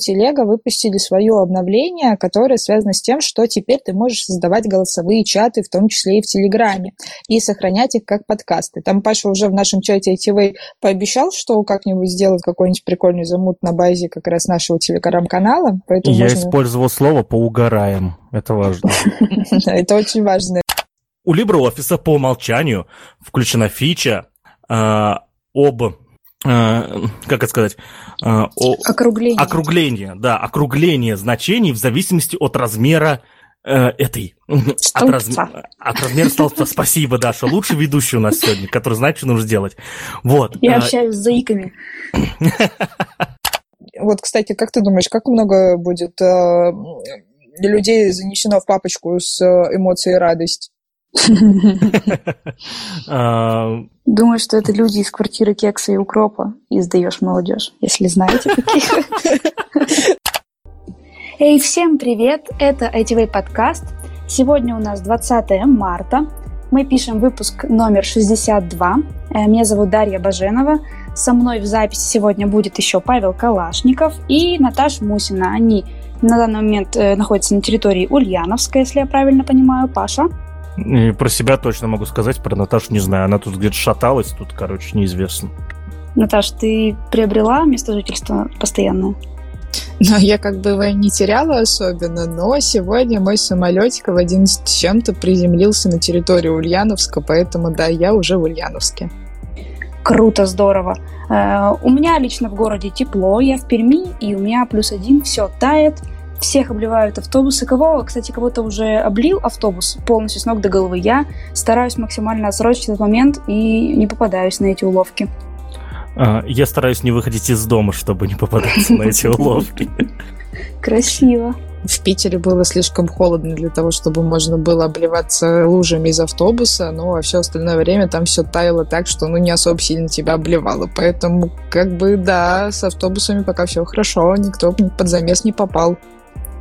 Телега выпустили свое обновление, которое связано с тем, что теперь ты можешь создавать голосовые чаты, в том числе и в Телеграме, и сохранять их как подкасты. Там Паша уже в нашем чате ITV пообещал, что как-нибудь сделает какой-нибудь прикольный замут на базе как раз нашего Телеграм-канала. Я можно... использовал слово «поугараем». Это важно. Это очень важно. У LibreOffice по умолчанию включена фича а, об как это сказать, э, округление. округление, да, округление значений в зависимости от размера э, этой от, раз, от размера столбца. Спасибо, Даша, лучший ведущий у нас сегодня, который знает, что нужно сделать. Вот. Я общаюсь с заиками. Вот, кстати, как ты думаешь, как много будет людей занесено в папочку с эмоцией радость? А, Думаю, что это люди из квартиры кекса и укропа и сдаешь молодежь, если знаете таких. Эй, всем привет! Это ITV подкаст. Сегодня у нас 20 марта. Мы пишем выпуск номер 62. Э, меня зовут Дарья Баженова. Со мной в записи сегодня будет еще Павел Калашников и Наташа Мусина. Они на данный момент э, находятся на территории Ульяновска, если я правильно понимаю. Паша? И про себя точно могу сказать, про Наташу не знаю. Она тут где-то шаталась, тут, короче, неизвестно. Наташ, ты приобрела место жительства постоянное? Ну, я как бы его не теряла особенно, но сегодня мой самолетик в 11 чем-то приземлился на территорию Ульяновска, поэтому, да, я уже в Ульяновске. Круто, здорово. Э, у меня лично в городе тепло, я в Перми, и у меня плюс один, все тает, всех обливают автобусы. Кого, кстати, кого-то уже облил автобус полностью с ног до головы. Я стараюсь максимально отсрочить этот момент и не попадаюсь на эти уловки. А, я стараюсь не выходить из дома, чтобы не попадаться на эти уловки. Красиво. В Питере было слишком холодно для того, чтобы можно было обливаться лужами из автобуса, но а все остальное время там все таяло так, что ну не особо сильно тебя обливало. Поэтому как бы да, с автобусами пока все хорошо, никто под замес не попал.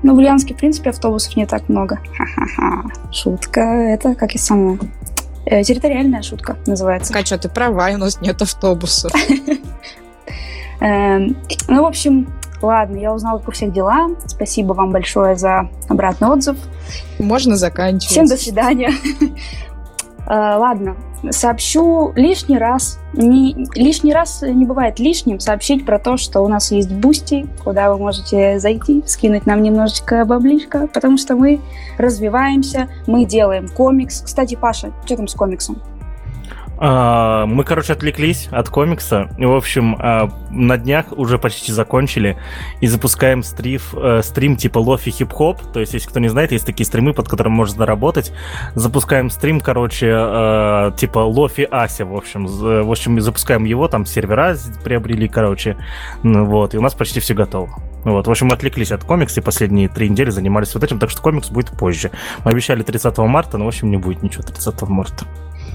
Ну, в Ульяновске, в принципе, автобусов не так много. Ха-ха-ха. Шутка. Это, как и самая э, территориальная шутка называется. Катя, ты права, у нас нет автобусов. Эм, ну, в общем, ладно, я узнала, как у всех дела. Спасибо вам большое за обратный отзыв. Можно заканчивать. Всем до свидания. Э, ладно, сообщу лишний раз. Не, лишний раз не бывает лишним сообщить про то, что у нас есть Boosty, куда вы можете зайти, скинуть нам немножечко баблишка, потому что мы развиваемся, мы делаем комикс. Кстати, Паша, что там с комиксом? А, мы, короче, отвлеклись от комикса. В общем, а, на днях уже почти закончили и запускаем стриф, э, стрим типа лофи хип-хоп. То есть, если кто не знает, есть такие стримы, под которым можно заработать. Запускаем стрим, короче, э, типа лофи Ася, в общем. В общем, запускаем его, там сервера приобрели, короче. Ну, вот, и у нас почти все готово. Вот, в общем, мы отвлеклись от комикса и последние три недели занимались вот этим, так что комикс будет позже. Мы обещали 30 марта, но, в общем, не будет ничего 30 марта.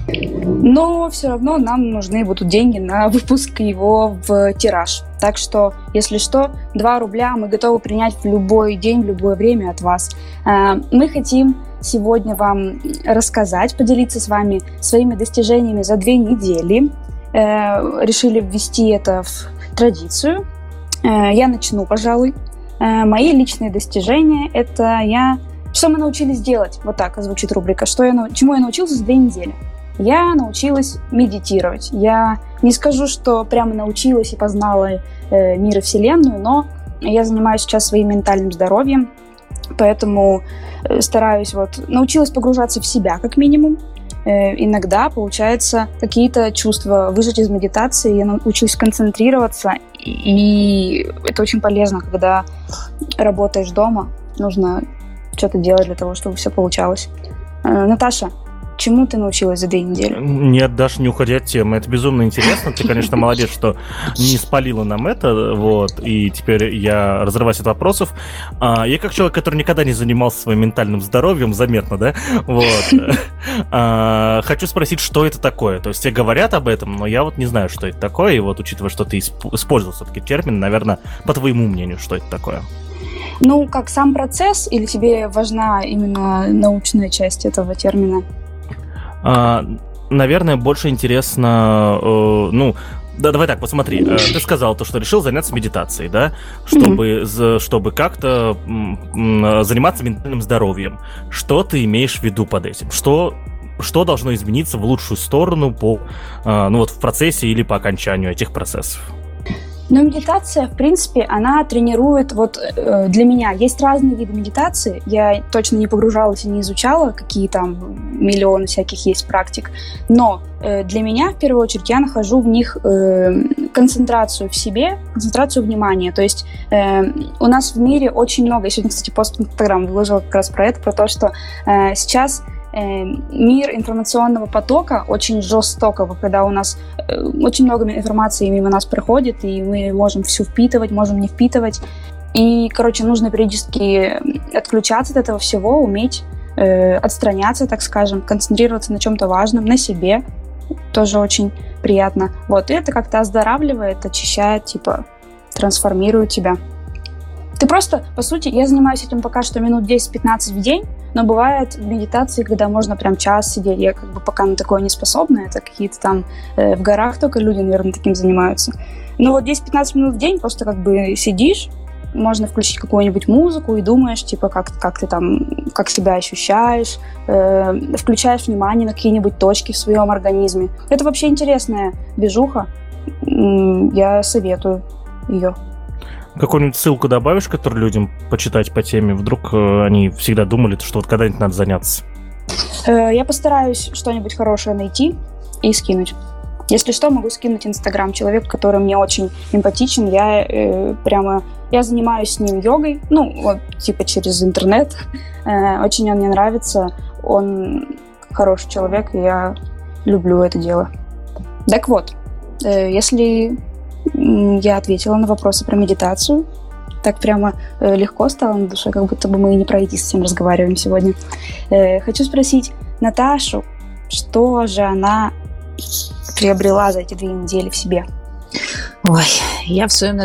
Но все равно нам нужны будут деньги на выпуск его в тираж. Так что, если что, 2 рубля мы готовы принять в любой день, в любое время от вас. Э, мы хотим сегодня вам рассказать, поделиться с вами своими достижениями за две недели. Э, решили ввести это в традицию. Э, я начну, пожалуй. Мои личные достижения – это я... Что мы научились делать? Вот так звучит рубрика. Что я, чему я научился за две недели? Я научилась медитировать. Я не скажу, что прямо научилась и познала э, мир и Вселенную, но я занимаюсь сейчас своим ментальным здоровьем, поэтому э, стараюсь вот научилась погружаться в себя как минимум. Э, иногда получается какие-то чувства выжить из медитации, я научилась концентрироваться, и это очень полезно, когда работаешь дома, нужно что-то делать для того, чтобы все получалось. Э, Наташа, Чему ты научилась за две недели? Нет, даже не уходя от темы. Это безумно интересно. Ты, конечно, молодец, что не спалила нам это. Вот. И теперь я разрываюсь от вопросов. А, я как человек, который никогда не занимался своим ментальным здоровьем, заметно, да? Вот. А, хочу спросить, что это такое? То есть тебе говорят об этом, но я вот не знаю, что это такое. И вот, учитывая, что ты использовал все-таки термин, наверное, по твоему мнению, что это такое? Ну, как сам процесс, или тебе важна именно научная часть этого термина? А, наверное, больше интересно, э, ну, да, давай так, посмотри. Э, ты сказал то, что решил заняться медитацией, да, чтобы, mm-hmm. чтобы как-то заниматься ментальным здоровьем. Что ты имеешь в виду под этим? Что что должно измениться в лучшую сторону по, э, ну вот в процессе или по окончанию этих процессов? Но медитация, в принципе, она тренирует, вот э, для меня. Есть разные виды медитации, я точно не погружалась и не изучала, какие там миллионы всяких есть практик, но э, для меня, в первую очередь, я нахожу в них э, концентрацию в себе, концентрацию внимания, то есть э, у нас в мире очень много, я сегодня, кстати, пост в Инстаграм выложила как раз про это, про то, что э, сейчас мир информационного потока очень жестокого, когда у нас э, очень много информации мимо нас проходит, и мы можем все впитывать, можем не впитывать. И, короче, нужно периодически отключаться от этого всего, уметь э, отстраняться, так скажем, концентрироваться на чем-то важном, на себе. Тоже очень приятно. Вот, и это как-то оздоравливает, очищает, типа, трансформирует тебя. Ты просто, по сути, я занимаюсь этим пока что минут 10-15 в день, но бывает медитации, когда можно прям час сидеть. Я как бы пока на такое не способна. Это какие-то там э, в горах только люди, наверное, таким занимаются. Но вот 10-15 минут в день просто как бы сидишь, можно включить какую-нибудь музыку и думаешь, типа, как, как ты там, как себя ощущаешь, э, включаешь внимание на какие-нибудь точки в своем организме. Это вообще интересная движуха. Я советую ее. Какую-нибудь ссылку добавишь, которую людям почитать по теме? Вдруг э, они всегда думали, что вот когда-нибудь надо заняться? Э, я постараюсь что-нибудь хорошее найти и скинуть. Если что, могу скинуть Инстаграм. Человек, который мне очень эмпатичен, я э, прямо... Я занимаюсь с ним йогой, ну, вот, типа через интернет. Э, очень он мне нравится. Он хороший человек, и я люблю это дело. Так вот, э, если я ответила на вопросы про медитацию. Так прямо э, легко стало на душе, как будто бы мы и не про IT совсем разговариваем сегодня. Э, хочу спросить Наташу, что же она приобрела за эти две недели в себе? Ой, я в своем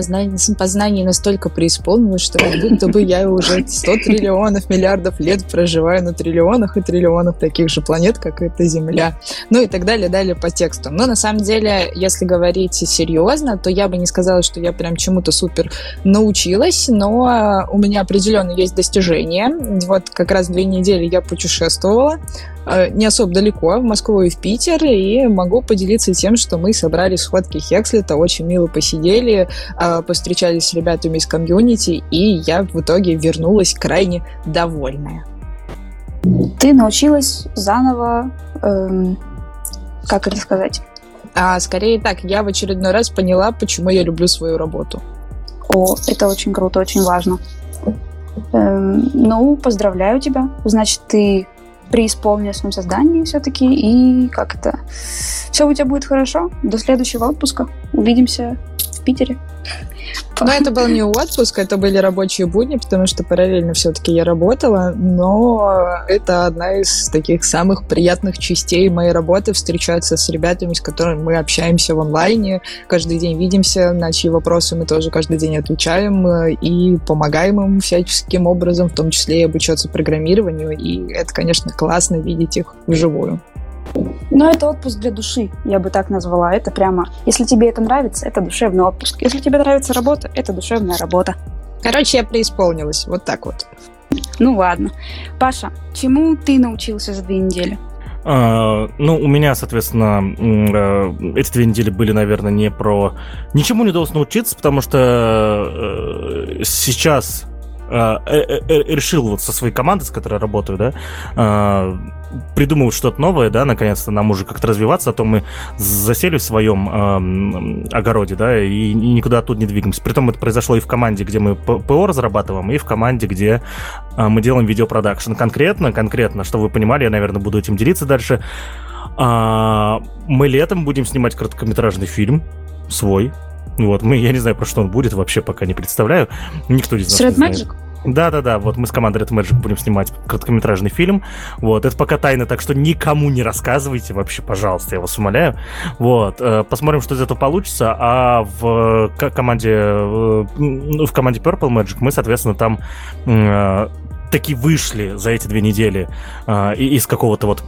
познании настолько преисполнилась, что как будто бы я уже 100 триллионов, миллиардов лет проживаю на триллионах и триллионах таких же планет, как эта Земля. Ну и так далее, далее по тексту. Но на самом деле, если говорить серьезно, то я бы не сказала, что я прям чему-то супер научилась, но у меня определенно есть достижения. Вот как раз две недели я путешествовала, Э, не особо далеко, в Москву и в Питер, и могу поделиться тем, что мы собрали сходки Хекслета, очень мило посидели, э, постречались с ребятами из комьюнити, и я в итоге вернулась крайне довольная. Ты научилась заново, эм, как это сказать? А скорее так, я в очередной раз поняла, почему я люблю свою работу. О, это очень круто, очень важно. Эм, ну, поздравляю тебя. Значит, ты преисполнилась в своем создании все-таки, и как это... Все у тебя будет хорошо. До следующего отпуска. Увидимся в Питере. Но это был не отпуск, это были рабочие будни, потому что параллельно все-таки я работала, но это одна из таких самых приятных частей моей работы, встречаться с ребятами, с которыми мы общаемся в онлайне, каждый день видимся, на чьи вопросы мы тоже каждый день отвечаем и помогаем им всяческим образом, в том числе и обучаться программированию, и это, конечно, классно видеть их вживую. Но это отпуск для души, я бы так назвала. Это прямо, если тебе это нравится, это душевный отпуск. Если тебе нравится работа, это душевная работа. Короче, я преисполнилась. Вот так вот. Ну ладно. Паша, чему ты научился за две недели? Uh, ну, у меня, соответственно, uh, эти две недели были, наверное, не про... Ничему не удалось научиться, потому что uh, сейчас Э, э, э, решил вот со своей командой, с которой я работаю, да, придумывать что-то новое, да, наконец-то нам уже как-то развиваться, а то мы засели в своем э, огороде, да, и, и никуда оттуда не двигаемся. Притом это произошло и в команде, где мы ПО разрабатываем, и в команде, где э, мы делаем видеопродакшн. Конкретно, конкретно, чтобы вы понимали, я, наверное, буду этим делиться дальше. Э, мы летом будем снимать короткометражный фильм свой, вот, мы, я не знаю, про что он будет, вообще пока не представляю. Никто из нас С Red Magic? Да-да-да, вот мы с командой Red Magic будем снимать короткометражный фильм. Вот, это пока тайна, так что никому не рассказывайте вообще, пожалуйста, я вас умоляю. Вот, э, посмотрим, что из этого получится. А в команде, э, в команде Purple Magic мы, соответственно, там э, таки вышли за эти две недели из какого-то вот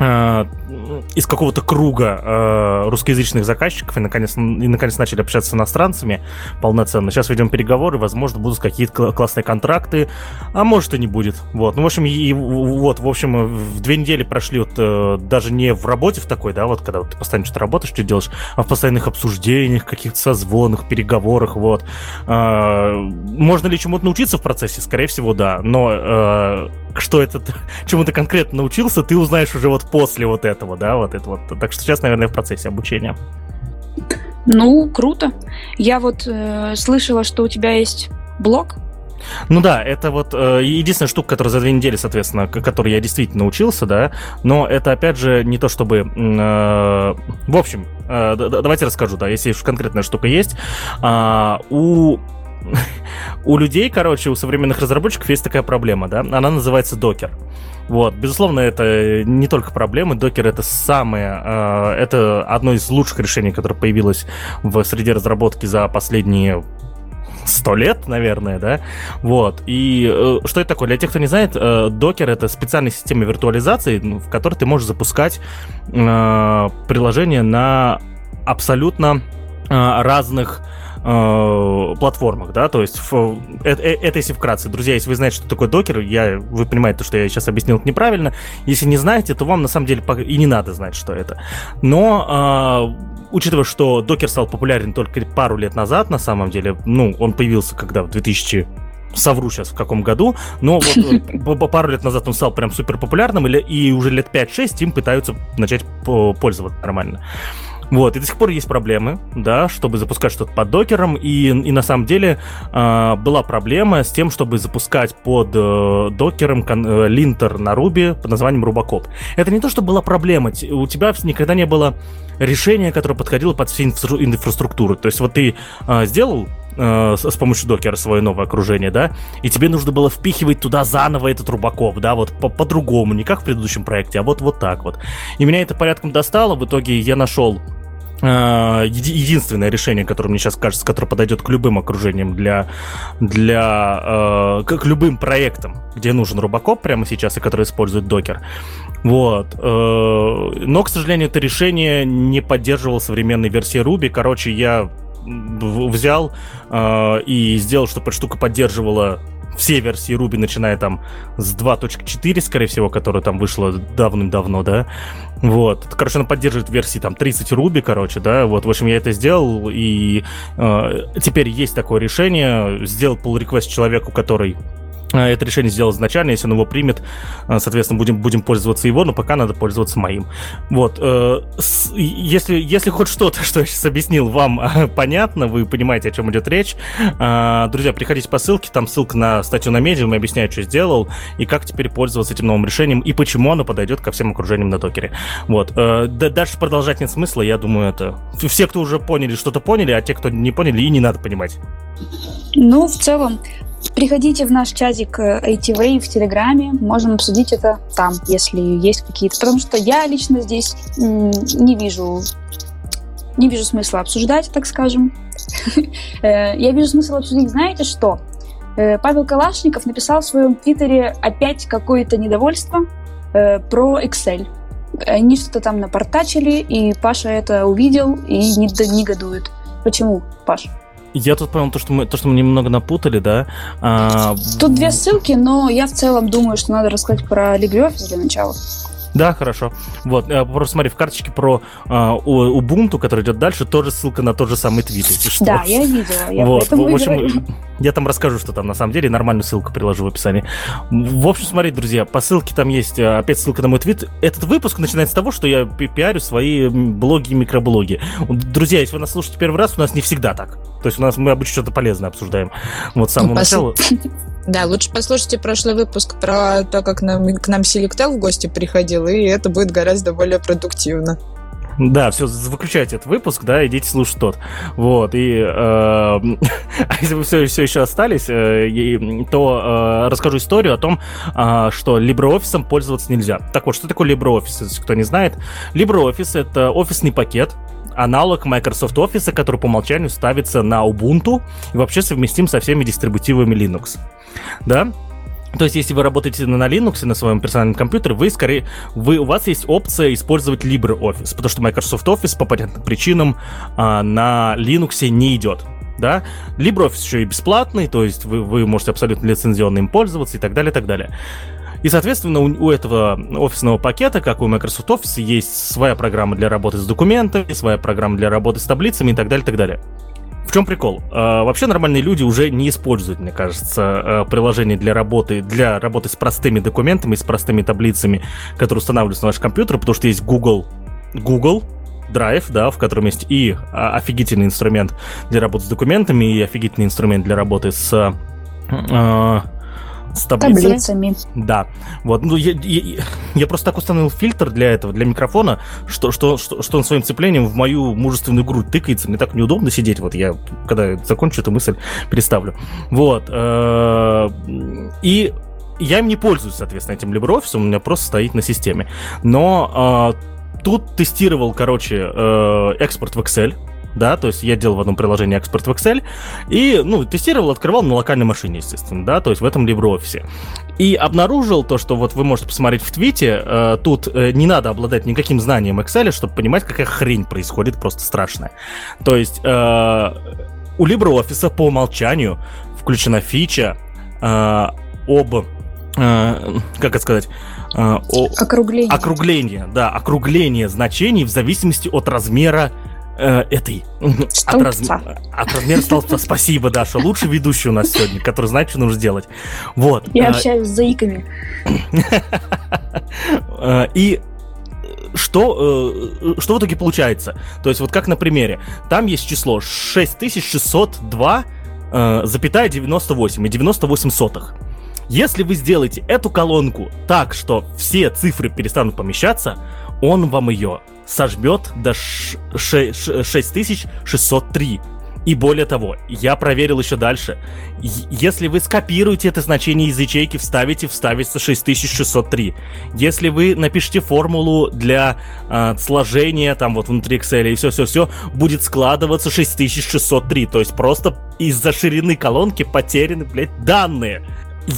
из какого-то круга э, русскоязычных заказчиков и наконец, и наконец начали общаться с иностранцами полноценно. Сейчас ведем переговоры, возможно, будут какие-то классные контракты, а может и не будет. Вот, ну, в общем, и, вот, в общем, в две недели прошли вот э, даже не в работе в такой, да, вот, когда вот ты постоянно что-то работаешь, что делаешь, а в постоянных обсуждениях, каких-то созвонах, переговорах, вот. Э, можно ли чему-то научиться в процессе? Скорее всего, да, но э, что это, чему ты конкретно научился, ты узнаешь уже вот после вот этого, да, вот это вот. Так что сейчас, наверное, в процессе обучения. Ну, круто. Я вот э, слышала, что у тебя есть блог. Ну да, это вот э, единственная штука, которая за две недели, соответственно, которой я действительно научился, да, но это, опять же, не то чтобы... Э, в общем, э, давайте расскажу, да, если уж конкретная штука есть. Э, у у людей, короче, у современных разработчиков есть такая проблема, да, она называется докер. Вот, безусловно, это не только проблемы. Докер это самое, э, это одно из лучших решений, которое появилось в среде разработки за последние сто лет, наверное, да, вот, и э, что это такое? Для тех, кто не знает, э, Docker — это специальная система виртуализации, ну, в которой ты можешь запускать э, приложения на абсолютно э, разных э, платформах, да, то есть в, это, э, это если вкратце. Друзья, если вы знаете, что такое докер, я, вы понимаете, что я сейчас объяснил это неправильно. Если не знаете, то вам на самом деле и не надо знать, что это. Но э, учитывая, что докер стал популярен только пару лет назад, на самом деле, ну, он появился когда в 2000 совру сейчас в каком году, но вот э, пару лет назад он стал прям супер популярным, и уже лет 5-6 им пытаются начать пользоваться нормально. Вот, и до сих пор есть проблемы, да, чтобы запускать что-то под докером, и, и на самом деле э, была проблема с тем, чтобы запускать под э, докером кон, э, линтер на Ruby под названием Rubacop. Это не то, что была проблема, у тебя никогда не было решения, которое подходило под всю инфра- инфраструктуру. То есть вот ты э, сделал с помощью докера свое новое окружение, да, и тебе нужно было впихивать туда заново этот рубаков, да, вот по- по-другому, не как в предыдущем проекте, а вот вот так вот. И меня это порядком достало, в итоге я нашел единственное решение, которое мне сейчас кажется, которое подойдет к любым окружениям для, для э, к любым проектам, где нужен Рубакоп прямо сейчас и который использует докер. Вот. Э, но, к сожалению, это решение не поддерживало современной версии Ruby. Короче, я взял э, и сделал, чтобы эта штука поддерживала все версии Ruby, начиная там с 2.4, скорее всего, которая там вышла давным-давно, да, вот. Короче, она поддерживает версии там 30 Ruby, короче, да, вот, в общем, я это сделал, и э, теперь есть такое решение, сделал pull request человеку, который это решение сделал изначально, если он его примет, а, соответственно, будем, будем пользоваться его, но пока надо пользоваться моим. Вот. Э, если, если хоть что-то, что я сейчас объяснил, вам понятно, вы понимаете, о чем идет речь, а, друзья, приходите по ссылке, там ссылка на статью на Medium, объясняю, что сделал, и как теперь пользоваться этим новым решением, и почему оно подойдет ко всем окружениям на докере. Вот. Э, дальше продолжать нет смысла, я думаю, это... Все, кто уже поняли, что-то поняли, а те, кто не поняли, и не надо понимать. Ну, в целом, Приходите в наш чатик ATV э, в Телеграме, можем обсудить это там, если есть какие-то. Потому что я лично здесь не вижу, не вижу смысла обсуждать, так скажем. Э, я вижу смысл обсудить, знаете что? Э, Павел Калашников написал в своем твиттере опять какое-то недовольство про Excel. Они что-то там напортачили, и Паша это увидел и не негодует. Почему, Паш? Я тут понял то, что мы, то, что мы немного напутали, да. А... Тут две ссылки, но я в целом думаю, что надо рассказать про LibreOffice для начала. Да, хорошо. Вот, э, просто смотри, в карточке про э, Ubuntu, который идет дальше, тоже ссылка на тот же самый твит, если что. Да, я видела. Я вот, в общем, я там расскажу, что там на самом деле, нормальную ссылку приложу в описании. В общем, смотри, друзья, по ссылке там есть э, опять ссылка на мой твит. Этот выпуск начинается с того, что я пиарю свои блоги и микроблоги. Друзья, если вы нас слушаете первый раз, у нас не всегда так. То есть у нас мы обычно что-то полезное обсуждаем. Вот с самого ну, начала. Да, лучше послушайте прошлый выпуск про то, как нам, к нам Селектел в гости приходил, и это будет гораздо более продуктивно. Да, все, выключайте этот выпуск, да, идите слушать тот. Вот, и э, если вы все, все еще остались, э, то э, расскажу историю о том, э, что LibreOffice пользоваться нельзя. Так вот, что такое LibreOffice, если кто не знает? LibreOffice — это офисный пакет, аналог Microsoft Office, который по умолчанию ставится на Ubuntu и вообще совместим со всеми дистрибутивами Linux. Да? то есть, если вы работаете на Linux на своем персональном компьютере, вы скорее, вы, у вас есть опция использовать LibreOffice, потому что Microsoft Office по понятным причинам а, на Linux не идет. Да? LibreOffice еще и бесплатный, то есть вы, вы можете абсолютно лицензионно им пользоваться и так далее, и так далее. И, соответственно, у, у этого офисного пакета, как у Microsoft Office, есть своя программа для работы с документами, своя программа для работы с таблицами и так далее, и так далее. В чем прикол? Э, вообще нормальные люди уже не используют, мне кажется, э, приложение для работы, для работы с простыми документами, с простыми таблицами, которые устанавливаются на ваш компьютер, потому что есть Google, Google, Drive, да, в котором есть и а, офигительный инструмент для работы с документами, и офигительный инструмент для работы с э, с таблицами. таблицами. Да. Вот. Ну, я, я, я просто так установил фильтр для этого, для микрофона, что, что, что, что он своим цеплением в мою мужественную грудь тыкается. Мне так неудобно сидеть. Вот я, когда закончу эту мысль, переставлю. Вот. Э, и я им не пользуюсь, соответственно, этим LibreOffice, у меня просто стоит на системе. Но э, тут тестировал, короче, э, экспорт в Excel да, то есть я делал в одном приложении экспорт в Excel и, ну, тестировал, открывал на локальной машине, естественно, да, то есть в этом LibreOffice. И обнаружил то, что вот вы можете посмотреть в твите, э, тут э, не надо обладать никаким знанием Excel, чтобы понимать, какая хрень происходит, просто страшная. То есть э, у LibreOffice по умолчанию включена фича э, об, э, как это сказать, э, о, округление. округление, да, округление значений в зависимости от размера э, этой... От, раз... от размера столбца. Спасибо, Даша. Лучший ведущий у нас сегодня, который знает, что нужно сделать. Вот. Я а... общаюсь с заиками. Э, и что, э, что в итоге получается? То есть вот как на примере. Там есть число 6602 э, запятая 98 и 98 сотых. Если вы сделаете эту колонку так, что все цифры перестанут помещаться, он вам ее сожмет до 6603. И более того, я проверил еще дальше. Если вы скопируете это значение из ячейки, вставите, вставится 6603. Если вы напишите формулу для э, сложения там вот внутри Excel и все-все-все, будет складываться 6603. То есть просто из-за ширины колонки потеряны, блядь, данные.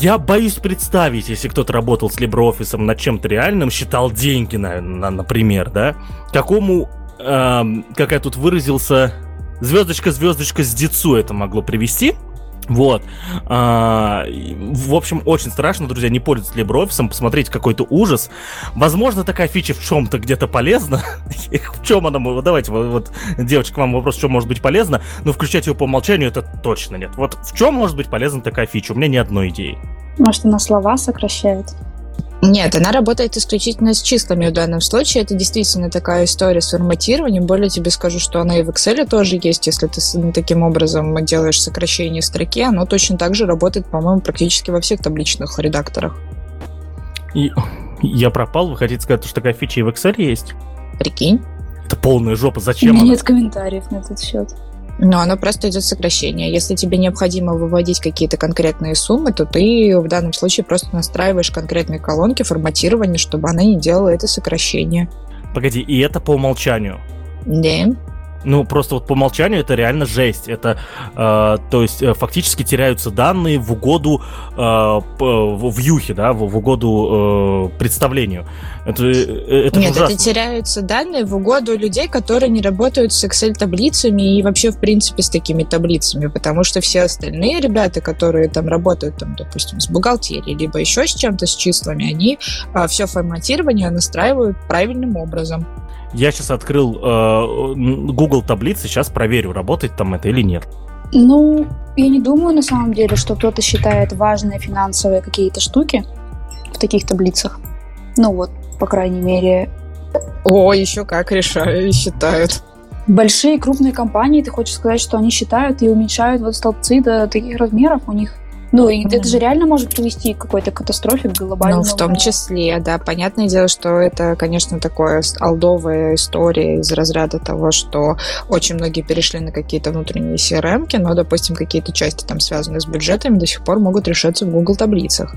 Я боюсь представить, если кто-то работал с LibreOffice над чем-то реальным, считал деньги, на, на, например, да, какому, эм, как я тут выразился, звездочка-звездочка с децу это могло привести, вот. А, в общем, очень страшно, друзья, не пользоваться LibreOffice, посмотреть какой-то ужас. Возможно, такая фича в чем-то где-то полезна. в чем она, давайте, вот, девочка, вам вопрос, в чем может быть полезно, но включать ее по умолчанию это точно нет. Вот в чем может быть полезна такая фича? У меня ни одной идеи. Может, она слова сокращает? Нет, она работает исключительно с числами в данном случае. Это действительно такая история с форматированием. Более тебе скажу, что она и в Excel тоже есть. Если ты таким образом делаешь сокращение строки, оно точно так же работает, по-моему, практически во всех табличных редакторах. И я пропал. Вы хотите сказать, что такая фича и в Excel есть? Прикинь. Это полная жопа. Зачем У меня она? нет комментариев на этот счет. Но оно просто идет сокращение. Если тебе необходимо выводить какие-то конкретные суммы, то ты в данном случае просто настраиваешь конкретные колонки форматирования, чтобы она не делала это сокращение. Погоди, и это по умолчанию? Да. Ну, просто вот по умолчанию это реально жесть. Это, э, то есть, э, фактически теряются данные в угоду э, в юхе, да, в, в угоду э, представлению. Это, э, это Нет, ужасно. это теряются данные в угоду людей, которые не работают с Excel-таблицами и вообще, в принципе, с такими таблицами, потому что все остальные ребята, которые там работают, там, допустим, с бухгалтерией, либо еще с чем-то, с числами, они э, все форматирование настраивают правильным образом. Я сейчас открыл э, Google таблицы, сейчас проверю, работает там это или нет. Ну, я не думаю на самом деле, что кто-то считает важные финансовые какие-то штуки в таких таблицах. Ну вот, по крайней мере. О, еще как решают, считают. Большие крупные компании, ты хочешь сказать, что они считают и уменьшают вот столбцы до таких размеров, у них ну, и mm-hmm. это же реально может привести к какой-то катастрофе глобальной. Ну, в том числе, да. Понятное дело, что это, конечно, такое алдовая история из разряда того, что очень многие перешли на какие-то внутренние crm но, допустим, какие-то части там связанные с бюджетами до сих пор могут решаться в Google таблицах.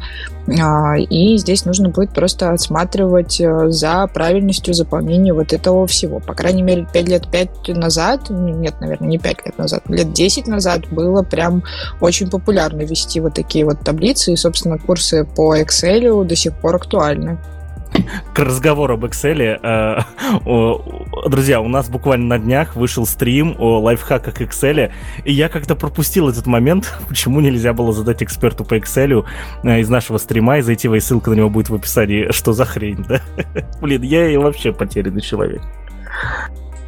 А, и здесь нужно будет просто отсматривать э, за правильностью заполнения вот этого всего. По крайней мере, 5 лет 5 назад, нет, наверное, не 5 лет назад, лет 10 назад было прям очень популярно вести вот такие вот таблицы, и, собственно, курсы по Excel до сих пор актуальны к разговору об Excel. Э, друзья, у нас буквально на днях вышел стрим о лайфхаках Excel, и я как-то пропустил этот момент, почему нельзя было задать эксперту по Excel э, из нашего стрима и зайти, и ссылка на него будет в описании. Что за хрень, да? Блин, я и вообще потерянный человек.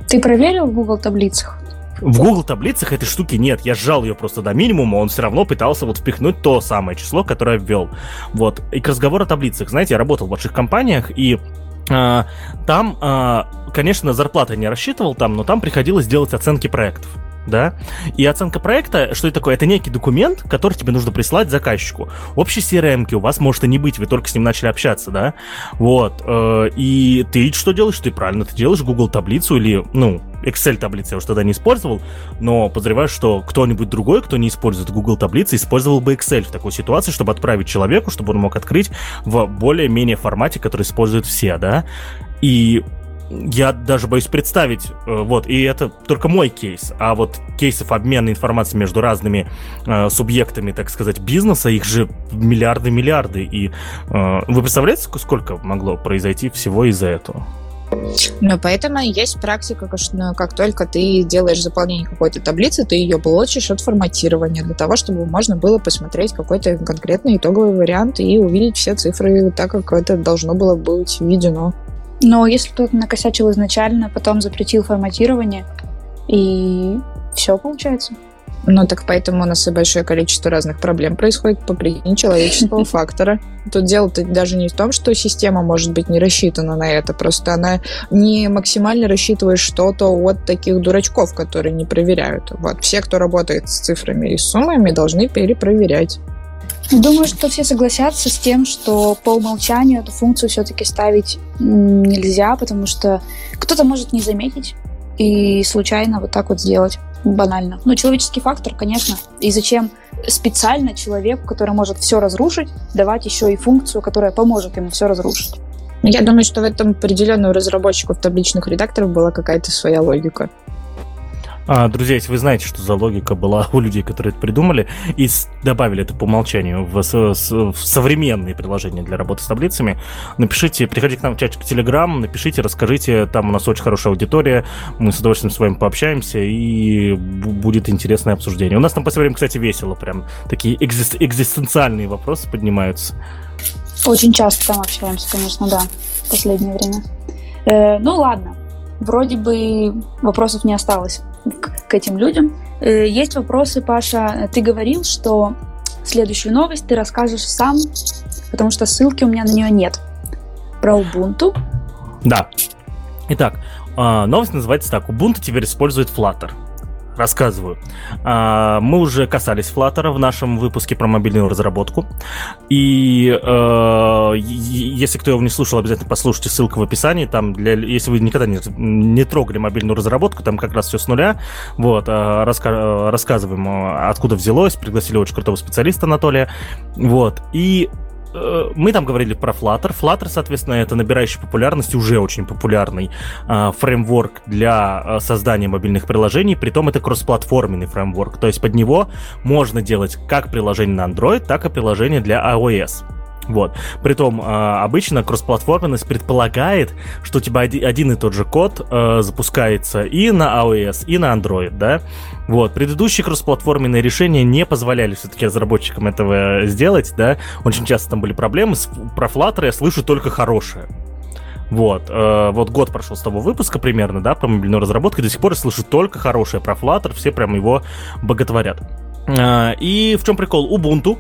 Ты проверил в Google таблицах? В Google таблицах этой штуки нет. Я сжал ее просто до минимума, он все равно пытался вот впихнуть то самое число, которое ввел. Вот. И к разговору о таблицах. Знаете, я работал в больших компаниях, и а, там, а, конечно, зарплата не рассчитывал там, но там приходилось делать оценки проектов да, и оценка проекта, что это такое? Это некий документ, который тебе нужно прислать заказчику. Общей CRM у вас может и не быть, вы только с ним начали общаться, да, вот, э, и ты что делаешь? Ты правильно, ты делаешь Google таблицу или, ну, Excel таблицы я уже тогда не использовал, но подозреваю, что кто-нибудь другой, кто не использует Google таблицы, использовал бы Excel в такой ситуации, чтобы отправить человеку, чтобы он мог открыть в более-менее формате, который используют все, да. И я даже боюсь представить, э, вот, и это только мой кейс, а вот кейсов обмена информацией между разными э, субъектами, так сказать, бизнеса, их же миллиарды-миллиарды, и э, вы представляете, сколько могло произойти всего из-за этого? Ну, поэтому есть практика, что как только ты делаешь заполнение какой-то таблицы, ты ее блочишь от форматирования для того, чтобы можно было посмотреть какой-то конкретный итоговый вариант и увидеть все цифры так, как это должно было быть введено. Но если кто-то накосячил изначально, потом запретил форматирование, и все получается. Ну, так поэтому у нас и большое количество разных проблем происходит по причине человеческого фактора. Тут дело-то даже не в том, что система может быть не рассчитана на это, просто она не максимально рассчитывает что-то от таких дурачков, которые не проверяют. Вот. Все, кто работает с цифрами и суммами, должны перепроверять. Думаю, что все согласятся с тем, что по умолчанию эту функцию все-таки ставить нельзя, потому что кто-то может не заметить и случайно вот так вот сделать банально. Ну, человеческий фактор, конечно. И зачем специально человеку, который может все разрушить, давать еще и функцию, которая поможет ему все разрушить? Я думаю, что в этом определенно у разработчиков табличных редакторов была какая-то своя логика. А, друзья, если вы знаете, что за логика была у людей, которые это придумали, и добавили это по умолчанию в, в современные приложения для работы с таблицами, напишите, приходите к нам в чатик Telegram, напишите, расскажите, там у нас очень хорошая аудитория, мы с удовольствием с вами пообщаемся, и будет интересное обсуждение. У нас там по время, кстати, весело, прям такие экзист, экзистенциальные вопросы поднимаются. Очень часто там общаемся, конечно, да, в последнее время. Э, ну ладно, вроде бы вопросов не осталось к, к этим людям. Э, есть вопросы, Паша. Ты говорил, что следующую новость ты расскажешь сам, потому что ссылки у меня на нее нет. Про Ubuntu. Да. Итак, а, новость называется так. Ubuntu теперь использует Flutter рассказываю. А, мы уже касались Flutter в нашем выпуске про мобильную разработку. И э, если кто его не слушал, обязательно послушайте, ссылка в описании. Там для, если вы никогда не, не трогали мобильную разработку, там как раз все с нуля. Вот, а, раска, рассказываем, откуда взялось. Пригласили очень крутого специалиста Анатолия. Вот. И мы там говорили про Flutter. Flutter, соответственно, это набирающий популярность, уже очень популярный э, фреймворк для э, создания мобильных приложений, притом это кроссплатформенный фреймворк, то есть под него можно делать как приложение на Android, так и приложение для iOS. Вот. Притом, э, обычно кроссплатформенность предполагает, что у тебя один, и тот же код э, запускается и на iOS, и на Android, да? Вот. Предыдущие кроссплатформенные решения не позволяли все-таки разработчикам этого сделать, да? Очень часто там были проблемы. Про Flutter я слышу только хорошее. Вот, э, вот год прошел с того выпуска примерно, да, про мобильную разработку, до сих пор я слышу только хорошее про Flutter, все прям его боготворят. Э, и в чем прикол? Ubuntu,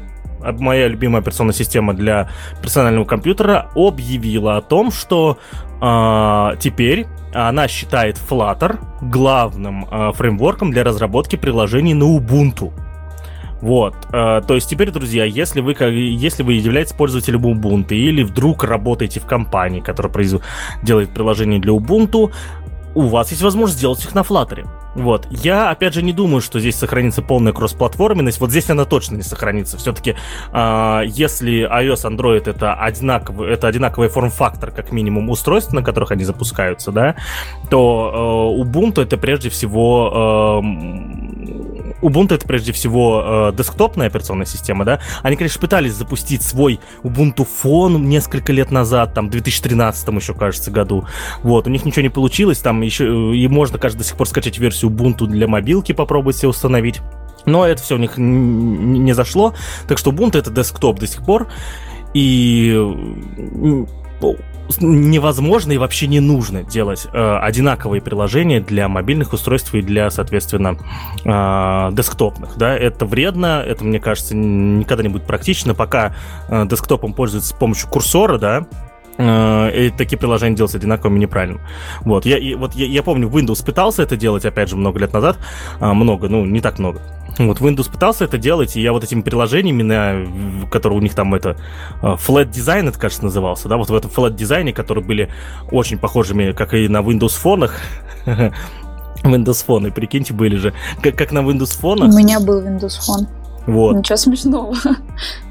моя любимая операционная система для персонального компьютера, объявила о том, что э, теперь она считает Flutter главным э, фреймворком для разработки приложений на Ubuntu. Вот, э, то есть теперь, друзья, если вы, если вы являетесь пользователем Ubuntu или вдруг работаете в компании, которая произ... делает приложение для Ubuntu, у вас есть возможность сделать их на Flutter. Вот. Я, опять же, не думаю, что здесь сохранится полная кроссплатформенность. Вот здесь она точно не сохранится. Все-таки, э, а, если iOS, Android это одинаковый, это одинаковый форм-фактор, как минимум, устройств, на которых они запускаются, да, то э, Ubuntu это прежде всего э, Ubuntu это прежде всего э, десктопная операционная система, да. Они, конечно, пытались запустить свой Ubuntu Phone несколько лет назад, там, в 2013 еще, кажется, году. Вот, у них ничего не получилось, там еще, и можно, кажется, до сих пор скачать версию Ubuntu для мобилки, попробовать себе установить. Но это все у них не зашло. Так что Ubuntu это десктоп до сих пор. И невозможно и вообще не нужно делать э, одинаковые приложения для мобильных устройств и для, соответственно, э, десктопных. Да? Это вредно, это, мне кажется, никогда не будет практично. Пока э, десктопом пользуются с помощью курсора, да, э, и такие приложения делать одинаковыми неправильно. Вот, я, и, вот я, я помню, Windows пытался это делать, опять же, много лет назад. А, много, ну, не так много. Вот Windows пытался это делать, и я вот этими приложениями, на, которые у них там это э, Flat Design, это, кажется, назывался, да, вот в этом Flat дизайне, которые были очень похожими, как и на Windows фонах, Windows фоны, прикиньте, были же, как, как на Windows фонах. У меня был Windows фон. Вот. Ничего смешного.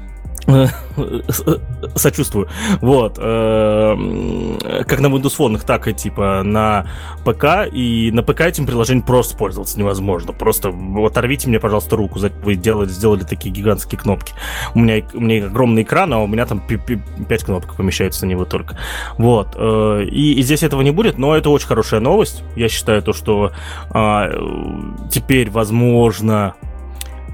Сочувствую. Вот. Эм, как на Windows Phone, так и типа на ПК. И на ПК этим приложением просто пользоваться невозможно. Просто оторвите мне, пожалуйста, руку. Вы делали, сделали такие гигантские кнопки. У меня, у меня огромный экран, а у меня там 5 кнопок помещается на него только. Вот. Э, и, и здесь этого не будет, но это очень хорошая новость. Я считаю то, что а, теперь возможно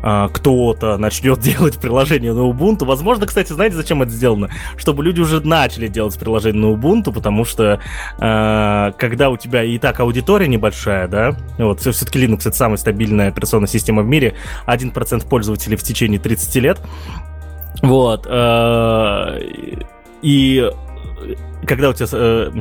кто-то начнет делать приложение на Ubuntu. Возможно, кстати, знаете, зачем это сделано? Чтобы люди уже начали делать приложение на Ubuntu, потому что э, когда у тебя и так аудитория небольшая, да, вот все-таки Linux это самая стабильная операционная система в мире, 1% пользователей в течение 30 лет, вот, э, и когда у тебя э,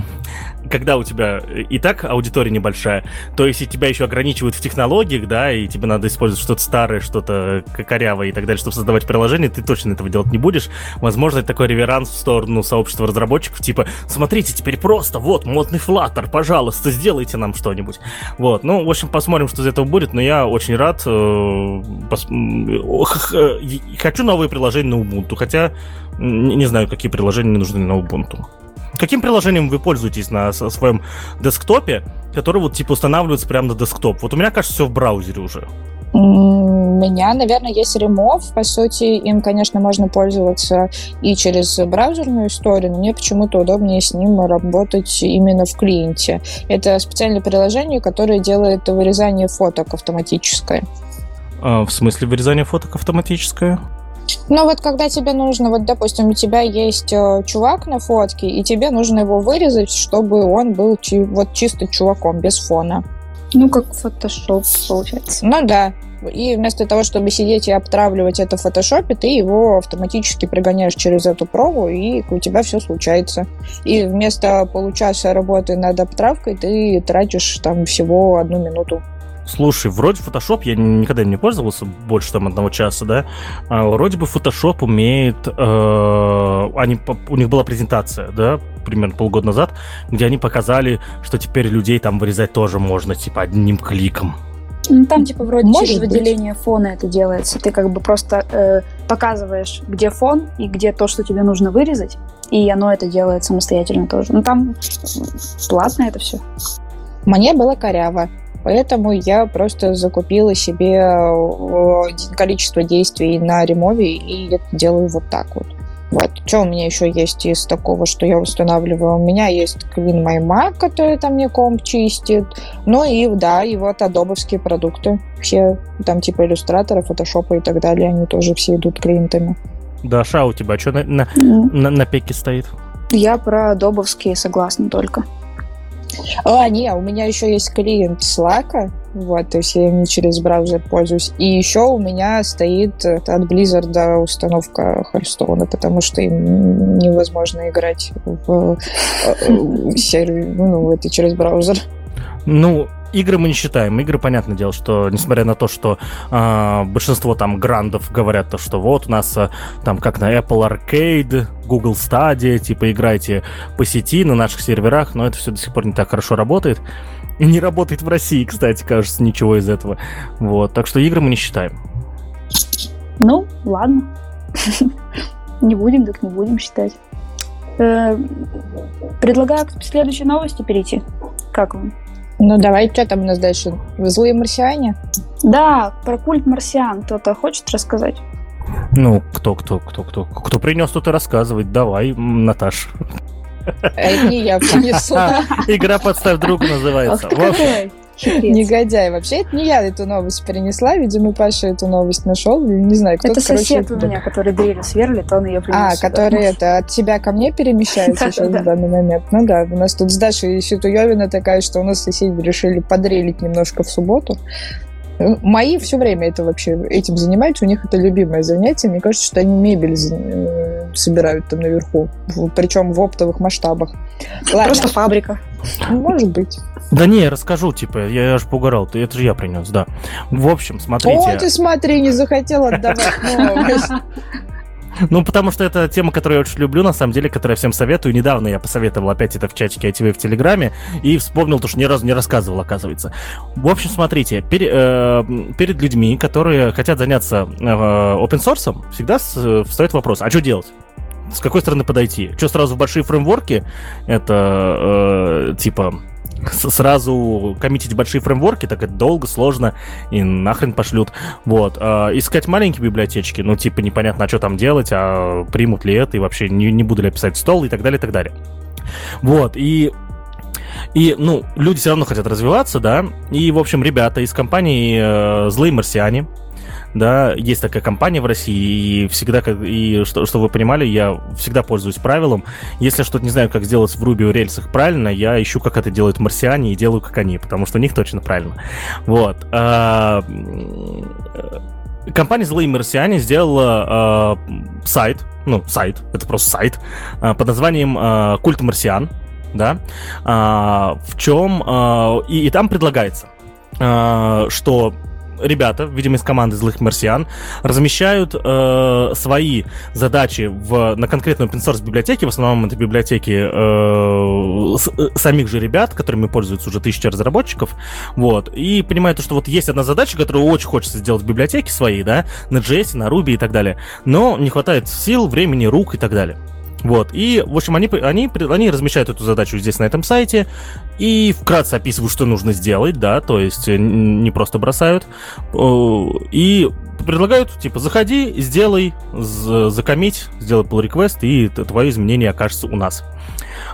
когда у тебя и так аудитория небольшая, то если тебя еще ограничивают в технологиях, да, и тебе надо использовать что-то старое, что-то корявое и так далее, чтобы создавать приложение, ты точно этого делать не будешь. Возможно, это такой реверанс в сторону сообщества разработчиков, типа, смотрите, теперь просто, вот, модный флаттер, пожалуйста, сделайте нам что-нибудь. Вот, ну, в общем, посмотрим, что из этого будет, но я очень рад. Э. Хочу новые приложения на Ubuntu, хотя не знаю, какие приложения мне нужны на Ubuntu. Каким приложением вы пользуетесь на своем десктопе, который вот типа устанавливается прямо на десктоп? Вот у меня, кажется, все в браузере уже. У меня, наверное, есть ремов. По сути, им, конечно, можно пользоваться и через браузерную историю, но мне почему-то удобнее с ним работать именно в клиенте. Это специальное приложение, которое делает вырезание фоток автоматическое. А, в смысле вырезание фоток автоматическое? Ну вот когда тебе нужно, вот допустим, у тебя есть э, чувак на фотке, и тебе нужно его вырезать, чтобы он был чи- вот чисто чуваком, без фона. Ну, как Photoshop, получается. Ну да. И вместо того, чтобы сидеть и обтравливать это в фотошопе, ты его автоматически прогоняешь через эту прову, и у тебя все случается. И вместо получаса работы над обтравкой ты тратишь там всего одну минуту. Слушай, вроде Photoshop я никогда не пользовался больше там одного часа, да. А, вроде бы Photoshop умеет... Э, они, у них была презентация, да, примерно полгода назад, где они показали, что теперь людей там вырезать тоже можно, типа, одним кликом. Ну, там, типа, вроде Может через быть. выделение фона это делается. Ты как бы просто э, показываешь, где фон и где то, что тебе нужно вырезать, и оно это делает самостоятельно тоже. Ну, там платно это все. Мне было коряво. Поэтому я просто закупила себе э, количество действий на ремове и это делаю вот так вот. Вот. Что у меня еще есть из такого, что я устанавливаю? У меня есть Clean My Mac, который там мне комп чистит. Ну и, да, и вот адобовские продукты. Все там типа иллюстратора, фотошопа и так далее, они тоже все идут клиентами. Даша, а у тебя что на, на, mm. на, на пеке стоит? Я про адобовские согласна только. А, не, у меня еще есть клиент Slack, вот, то есть я им через браузер пользуюсь. И еще у меня стоит от Blizzard установка Hearthstone, потому что им невозможно играть в, э, в сервере, ну, это через браузер. Ну, игры мы не считаем. Игры, понятное дело, что несмотря на то, что э, большинство там грандов говорят то, что вот у нас э, там как на Apple Arcade, Google Stadia, типа играйте по сети на наших серверах, но это все до сих пор не так хорошо работает. И не работает в России, кстати, кажется, ничего из этого. Вот, так что игры мы не считаем. Ну, ладно. Не будем, так не будем считать. Э, предлагаю к следующей новости перейти. Как вам? Ну, давай, что там у нас дальше? Злые марсиане? Да, про культ марсиан кто-то хочет рассказать? Ну, кто, кто, кто, кто, кто принес, тот и рассказывать. Давай, Наташ. А это не я принесла. Игра «Подставь друга» называется. Негодяй. Вообще, это не я эту новость перенесла. Видимо, Паша эту новость нашел. Не знаю, кто-то, Это сосед у меня, который дрелью сверлит, он ее принес. А, который это от тебя ко мне перемещается сейчас в данный момент. Ну да, у нас тут с Дашей Ситуевина такая, что у нас соседи решили подрелить немножко в субботу. Мои все время это вообще этим занимаются, у них это любимое занятие. Мне кажется, что они мебель э, собирают там наверху, причем в оптовых масштабах. Ладно. Просто фабрика. Может быть. Да не, я расскажу, типа, я, я же поугарал, это же я принес, да. В общем, смотрите. О, ты смотри, не захотел отдавать. Ну, потому что это тема, которую я очень люблю, на самом деле, которую я всем советую. Недавно я посоветовал опять это в чатике ITV в Телеграме и вспомнил, то, что ни разу не рассказывал, оказывается. В общем, смотрите, пер, э, перед людьми, которые хотят заняться э, open source, всегда встает вопрос, а что делать? С какой стороны подойти? Что сразу в большие фреймворки? Это э, типа сразу коммитить большие фреймворки, так это долго, сложно, и нахрен пошлют. Вот. А, искать маленькие библиотечки, ну, типа, непонятно, а что там делать, а примут ли это, и вообще не, не буду ли писать стол, и так далее, и так далее. Вот, и и, ну, люди все равно хотят развиваться, да. И, в общем, ребята из компании э, «Злые марсиане», да, есть такая компания в России, и всегда, и что, что вы понимали, я всегда пользуюсь правилом, если что-то не знаю, как сделать в Ruby в рельсах правильно, я ищу, как это делают марсиане, и делаю, как они, потому что у них точно правильно. Вот. А, компания «Злые марсиане» сделала э, сайт, ну, сайт, это просто сайт, э, под названием э, «Культ марсиан», да, э, в чем, э, и, и там предлагается, э, что ребята, видимо, из команды злых марсиан, размещают э, свои задачи в, на конкретной open source библиотеке, в основном это библиотеки э, с, э, самих же ребят, которыми пользуются уже тысячи разработчиков, вот, и понимают, что вот есть одна задача, которую очень хочется сделать в библиотеке своей, да, на JS, на Ruby и так далее, но не хватает сил, времени, рук и так далее. Вот, и, в общем, они, они, они размещают эту задачу здесь, на этом сайте, и вкратце описывают, что нужно сделать, да, то есть э, не просто бросают, и предлагают, типа, заходи, сделай, закомить, сделай pull request, и твои изменения окажутся у нас.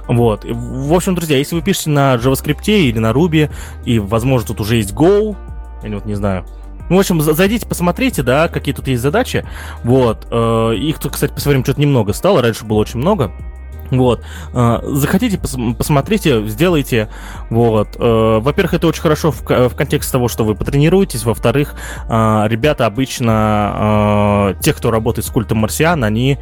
Вот. В общем, друзья, если вы пишете на JavaScript или на Ruby, и, возможно, тут уже есть Go, или вот не знаю, ну, в общем, зайдите, посмотрите, да, какие тут есть задачи. Вот. Э, их тут, кстати, по своим что-то немного стало, раньше было очень много. Вот. Э, захотите, посмотрите, сделайте. Вот. Э, во-первых, это очень хорошо в, в контексте того, что вы потренируетесь. Во-вторых, ребята обычно, те, кто работает с культом марсиан, они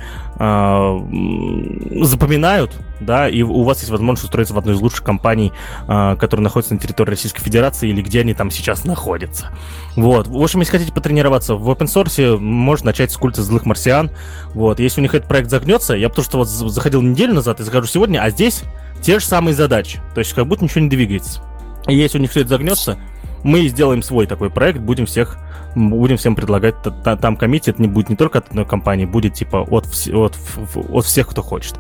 запоминают да, и у вас есть возможность устроиться в одной из лучших компаний, э, которые находятся на территории Российской Федерации или где они там сейчас находятся. Вот. В общем, если хотите потренироваться в open source, можно начать с культа злых марсиан. Вот. Если у них этот проект загнется, я потому что вот заходил неделю назад и захожу сегодня, а здесь те же самые задачи. То есть как будто ничего не двигается. И если у них все это загнется, мы сделаем свой такой проект, будем всех будем всем предлагать там коммити, это не будет не только от одной компании, будет типа от, от, от всех, кто хочет.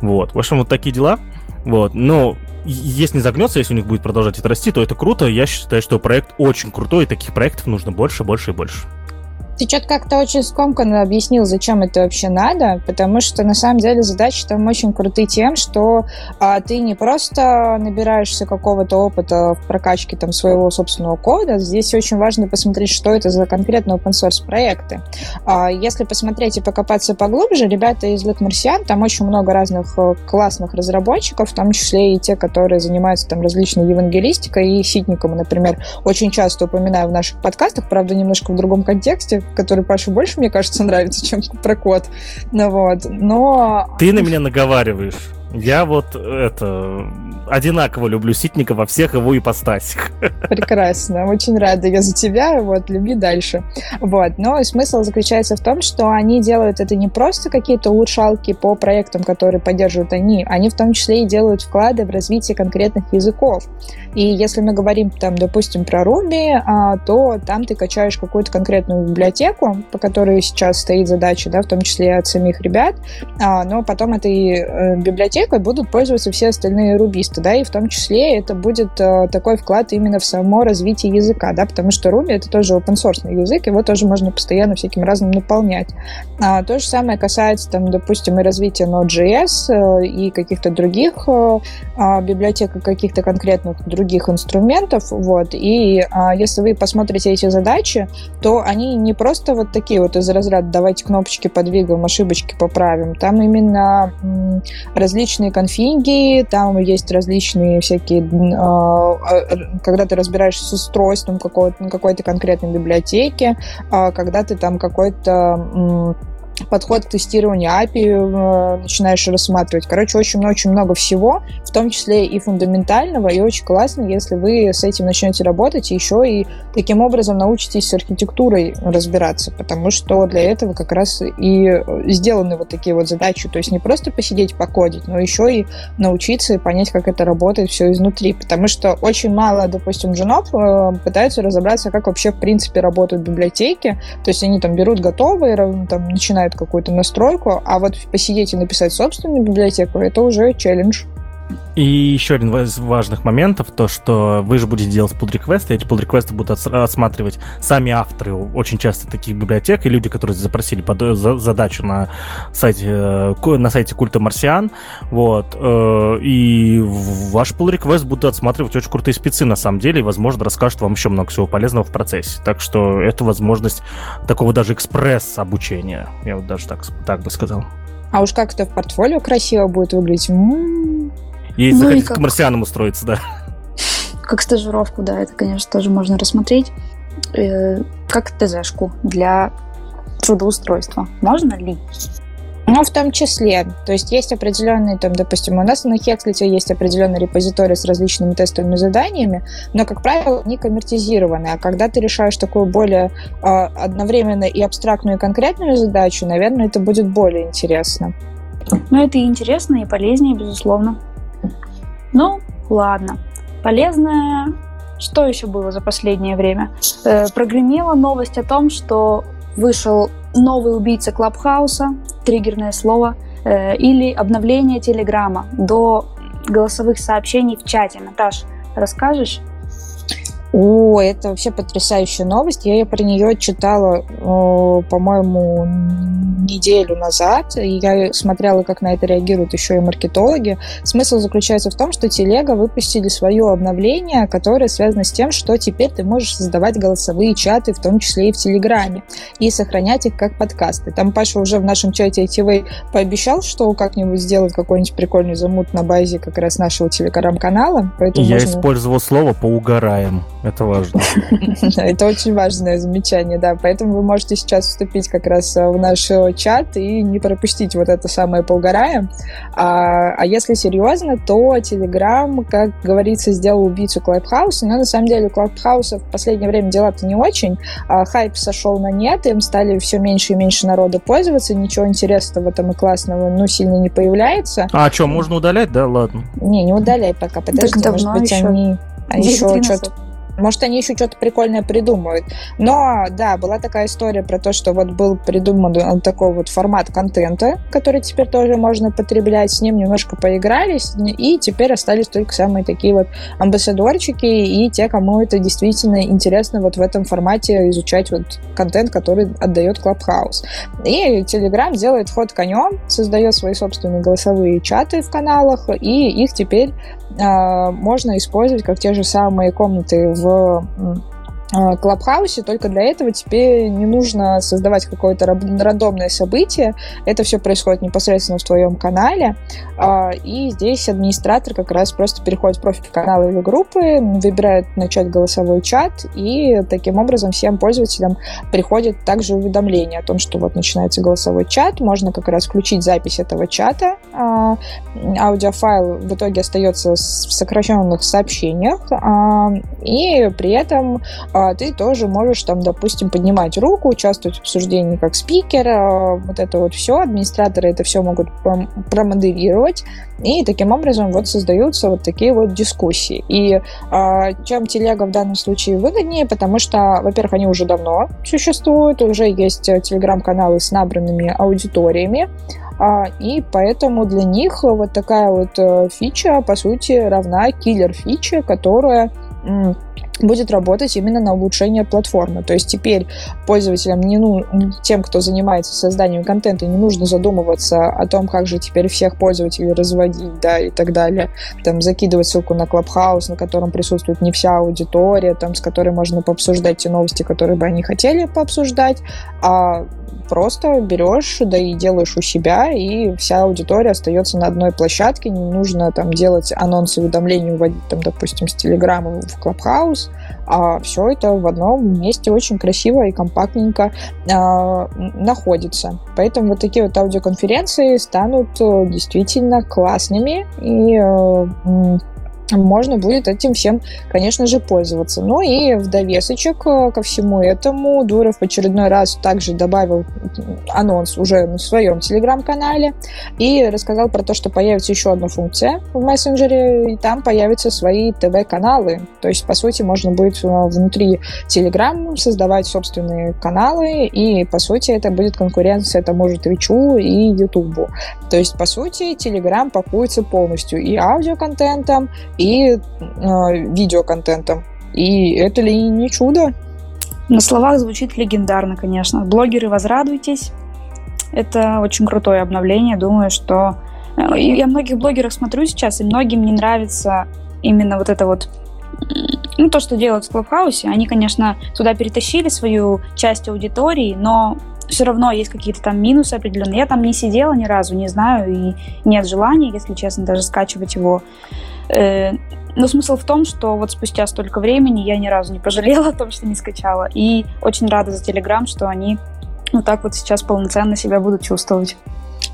Вот. В общем, вот такие дела. Вот. Но если не загнется, если у них будет продолжать это расти, то это круто. Я считаю, что проект очень крутой, и таких проектов нужно больше, больше и больше. Ты что-то как-то очень скомканно объяснил, зачем это вообще надо, потому что на самом деле задачи там очень крутые тем, что а, ты не просто набираешься какого-то опыта в прокачке там своего собственного кода, здесь очень важно посмотреть, что это за конкретные open source проекты. А, если посмотреть и покопаться поглубже, ребята из Let Martian, там очень много разных э, классных разработчиков, в том числе и те, которые занимаются там различной евангелистикой и ситником, например, очень часто упоминаю в наших подкастах, правда, немножко в другом контексте, который Паше больше, мне кажется, нравится, чем про код. Ну, вот. Но... Ты на меня наговариваешь. Я вот это одинаково люблю Ситника во всех его ипостасях. Прекрасно, очень рада я за тебя, вот, люби дальше. Вот, но смысл заключается в том, что они делают это не просто какие-то улучшалки по проектам, которые поддерживают они, они в том числе и делают вклады в развитие конкретных языков. И если мы говорим, там, допустим, про Ruby, а, то там ты качаешь какую-то конкретную библиотеку, по которой сейчас стоит задача, да, в том числе от самих ребят, а, но потом этой э, библиотеки библиотекой будут пользоваться все остальные рубисты, да, и в том числе это будет э, такой вклад именно в само развитие языка, да, потому что Ruby это тоже open source язык, его тоже можно постоянно всяким разным наполнять. А, то же самое касается, там, допустим, и развития Node.js э, и каких-то других э, э, библиотек, каких-то конкретных других инструментов, вот, и э, если вы посмотрите эти задачи, то они не просто вот такие вот из разряда давайте кнопочки подвигаем, ошибочки поправим, там именно м, различные конфиги, там есть различные всякие, э, когда ты разбираешься с устройством какой-то, конкретной библиотеки, э, когда ты там какой-то подход к тестированию API э, начинаешь рассматривать. Короче, очень-очень много всего, в том числе и фундаментального, и очень классно, если вы с этим начнете работать, и еще и таким образом научитесь с архитектурой разбираться, потому что для этого как раз и сделаны вот такие вот задачи, то есть не просто посидеть, покодить, но еще и научиться и понять, как это работает все изнутри, потому что очень мало, допустим, джунов э, пытаются разобраться, как вообще в принципе работают библиотеки, то есть они там берут готовые, там начинают знают какую-то настройку, а вот посидеть и написать собственную библиотеку, это уже челлендж. И еще один из важных моментов, то, что вы же будете делать pull реквесты эти pull реквесты будут осматривать сами авторы очень часто таких библиотек, и люди, которые запросили под, за, задачу на сайте, э, на сайте культа марсиан, вот, э, и ваш pull реквест будут отсматривать очень крутые спецы, на самом деле, и, возможно, расскажут вам еще много всего полезного в процессе. Так что это возможность такого даже экспресс-обучения, я вот даже так, так бы сказал. А уж как это в портфолио красиво будет выглядеть. М-м-м. И ну захотите как... к марсианам устроиться, да. Как стажировку, да, это, конечно, тоже можно рассмотреть. Э, как ТЗшку для трудоустройства. Можно ли? Ну, в том числе. То есть есть определенные, там, допустим, у нас на Hexlet есть определенный репозиторий с различными тестовыми заданиями, но, как правило, не коммертизированы. А когда ты решаешь такую более э, одновременно и абстрактную, и конкретную задачу, наверное, это будет более интересно. Ну, это и интересно, и полезнее, безусловно. Ну, ладно. Полезное что еще было за последнее время? Э, прогремела новость о том, что вышел новый убийца Клабхауса, триггерное слово, э, или обновление Телеграма до голосовых сообщений в чате. Наташ, расскажешь? О, это вообще потрясающая новость. Я про нее читала, по-моему, неделю назад. И я смотрела, как на это реагируют еще и маркетологи. Смысл заключается в том, что Телега выпустили свое обновление, которое связано с тем, что теперь ты можешь создавать голосовые чаты, в том числе и в Телеграме, и сохранять их как подкасты. Там Паша уже в нашем чате ITV пообещал, что как-нибудь сделает какой-нибудь прикольный замут на базе как раз нашего телеграм-канала. Я можно... использовал слово «поугараем». Это важно. Это очень важное замечание, да. Поэтому вы можете сейчас вступить как раз э, в наш э, чат и не пропустить вот это самое поугараем. А, а если серьезно, то Telegram, как говорится, сделал убийцу Clubhouse а, но на самом деле у Clubhouse а в последнее время дела-то не очень. А, хайп сошел на нет, им стали все меньше и меньше народа пользоваться, ничего интересного этом и классного, ну, сильно не появляется. А что, можно удалять, да? Ладно. Не, не удаляй пока, подожди, может быть, еще. они... А еще что-то может, они еще что-то прикольное придумают. Но, да, была такая история про то, что вот был придуман такой вот формат контента, который теперь тоже можно потреблять. С ним немножко поигрались, и теперь остались только самые такие вот амбассадорчики и те, кому это действительно интересно вот в этом формате изучать вот контент, который отдает Clubhouse. И Telegram делает ход конем, создает свои собственные голосовые чаты в каналах, и их теперь э, можно использовать как те же самые комнаты в Клабхаусе, только для этого тебе не нужно создавать какое-то рандомное событие. Это все происходит непосредственно в твоем канале. А, и здесь администратор как раз просто переходит в профиль канала или группы, выбирает начать голосовой чат, и таким образом всем пользователям приходит также уведомление о том, что вот начинается голосовой чат. Можно как раз включить запись этого чата. А, аудиофайл в итоге остается в сокращенных сообщениях. А, и при этом а ты тоже можешь там, допустим, поднимать руку, участвовать в обсуждении как спикер, а, вот это вот все, администраторы это все могут промодерировать, и таким образом вот создаются вот такие вот дискуссии. И а, чем телега в данном случае выгоднее, потому что, во-первых, они уже давно существуют, уже есть телеграм-каналы с набранными аудиториями, а, и поэтому для них вот такая вот э, фича, по сути, равна киллер-фиче, которая будет работать именно на улучшение платформы. То есть теперь пользователям, не ну, тем, кто занимается созданием контента, не нужно задумываться о том, как же теперь всех пользователей разводить, да, и так далее. Там закидывать ссылку на Clubhouse, на котором присутствует не вся аудитория, там, с которой можно пообсуждать те новости, которые бы они хотели пообсуждать, а просто берешь, да и делаешь у себя, и вся аудитория остается на одной площадке, не нужно там делать анонсы уведомления, вводить там, допустим, с Телеграма в Клабхаус, а все это в одном месте очень красиво и компактненько э, находится. Поэтому вот такие вот аудиоконференции станут э, действительно классными и э, можно будет этим всем, конечно же, пользоваться. Ну и в довесочек э, ко всему этому Дуров в очередной раз также добавил анонс уже на своем телеграм-канале и рассказал про то, что появится еще одна функция в мессенджере, и там появятся свои ТВ-каналы. То есть, по сути, можно будет э, внутри Телеграм создавать собственные каналы, и, по сути, это будет конкуренция тому же Твичу и Ютубу. То есть, по сути, Телеграм пакуется полностью и аудиоконтентом, и э, видеоконтентом. И это ли не чудо? На словах звучит легендарно, конечно. Блогеры, возрадуйтесь. Это очень крутое обновление. Думаю, что... Э, я многих блогеров смотрю сейчас, и многим не нравится именно вот это вот ну, то, что делают в Клабхаусе. Они, конечно, туда перетащили свою часть аудитории, но все равно есть какие-то там минусы определенные. Я там не сидела ни разу, не знаю, и нет желания, если честно, даже скачивать его. Э, но смысл в том, что вот спустя столько времени я ни разу не пожалела о том, что не скачала. И очень рада за Телеграм, что они вот так вот сейчас полноценно себя будут чувствовать.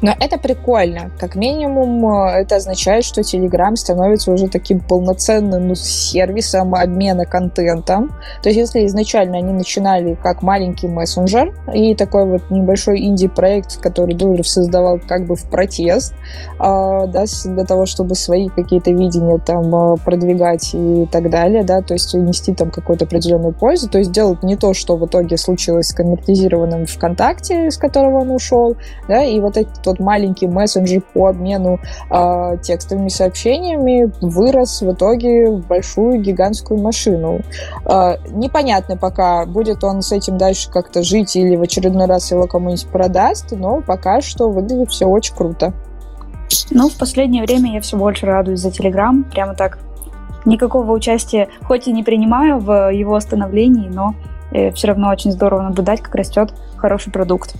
Но это прикольно. Как минимум, э, это означает, что Telegram становится уже таким полноценным ну, сервисом обмена контентом. То есть, если изначально они начинали как маленький мессенджер и такой вот небольшой инди-проект, который Дуров создавал как бы в протест, э, да, для того, чтобы свои какие-то видения там э, продвигать и так далее, да, то есть унести там какую-то определенную пользу, то есть делать не то, что в итоге случилось с конвертизированным ВКонтакте, с которого он ушел, да, и вот этот тот маленький мессенджер по обмену э, текстовыми сообщениями вырос в итоге в большую гигантскую машину. Э, непонятно пока, будет он с этим дальше как-то жить или в очередной раз его кому-нибудь продаст, но пока что выглядит все очень круто. Ну, в последнее время я все больше радуюсь за Телеграм, прямо так. Никакого участия, хоть и не принимаю в его становлении, но э, все равно очень здорово наблюдать, как растет хороший продукт.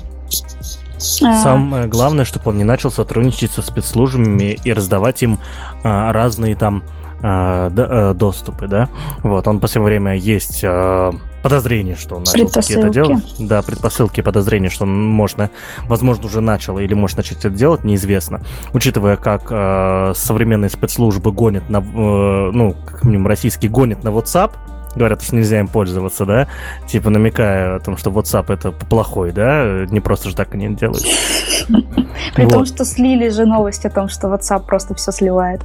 А. Самое главное, чтобы он не начал сотрудничать со спецслужбами и раздавать им а, разные там а, д, доступы, да. Вот, он в последнее время есть подозрение, что он начал это делать. Да, предпосылки подозрения, что он можно, возможно, уже начал или может начать это делать, неизвестно. Учитывая, как э, современные спецслужбы гонят на, э, ну, как минимум, российские гонят на WhatsApp, говорят, что нельзя им пользоваться, да, типа намекая о том, что WhatsApp это плохой, да, не просто же так они делают. При том, что слили же новость о том, что WhatsApp просто все сливает.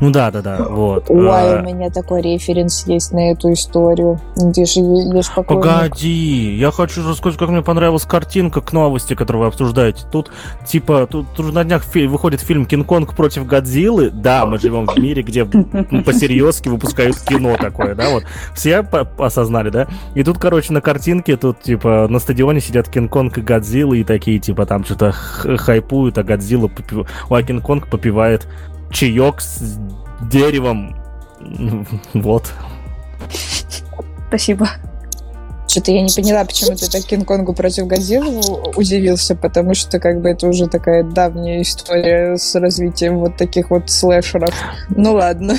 Ну да, да, да, вот. Ой, а... у меня такой референс есть на эту историю. Где же есть Погоди, я хочу рассказать, как мне понравилась картинка к новости, которую вы обсуждаете. Тут, типа, тут, тут на днях фи- выходит фильм «Кинг-Конг против Годзиллы». Да, мы живем в мире, где по-серьезки выпускают кино такое, да, вот. Все осознали, да? И тут, короче, на картинке, тут, типа, на стадионе сидят Кинг-Конг и Годзилла, и такие, типа, там что-то хайпуют, а Годзилла, попив... а Кинг-Конг попивает чаек с деревом. Вот. Спасибо. Что-то я не поняла, почему ты так Кинг-Конгу против Годзиллы удивился, потому что как бы это уже такая давняя история с развитием вот таких вот слэшеров. Ну ладно.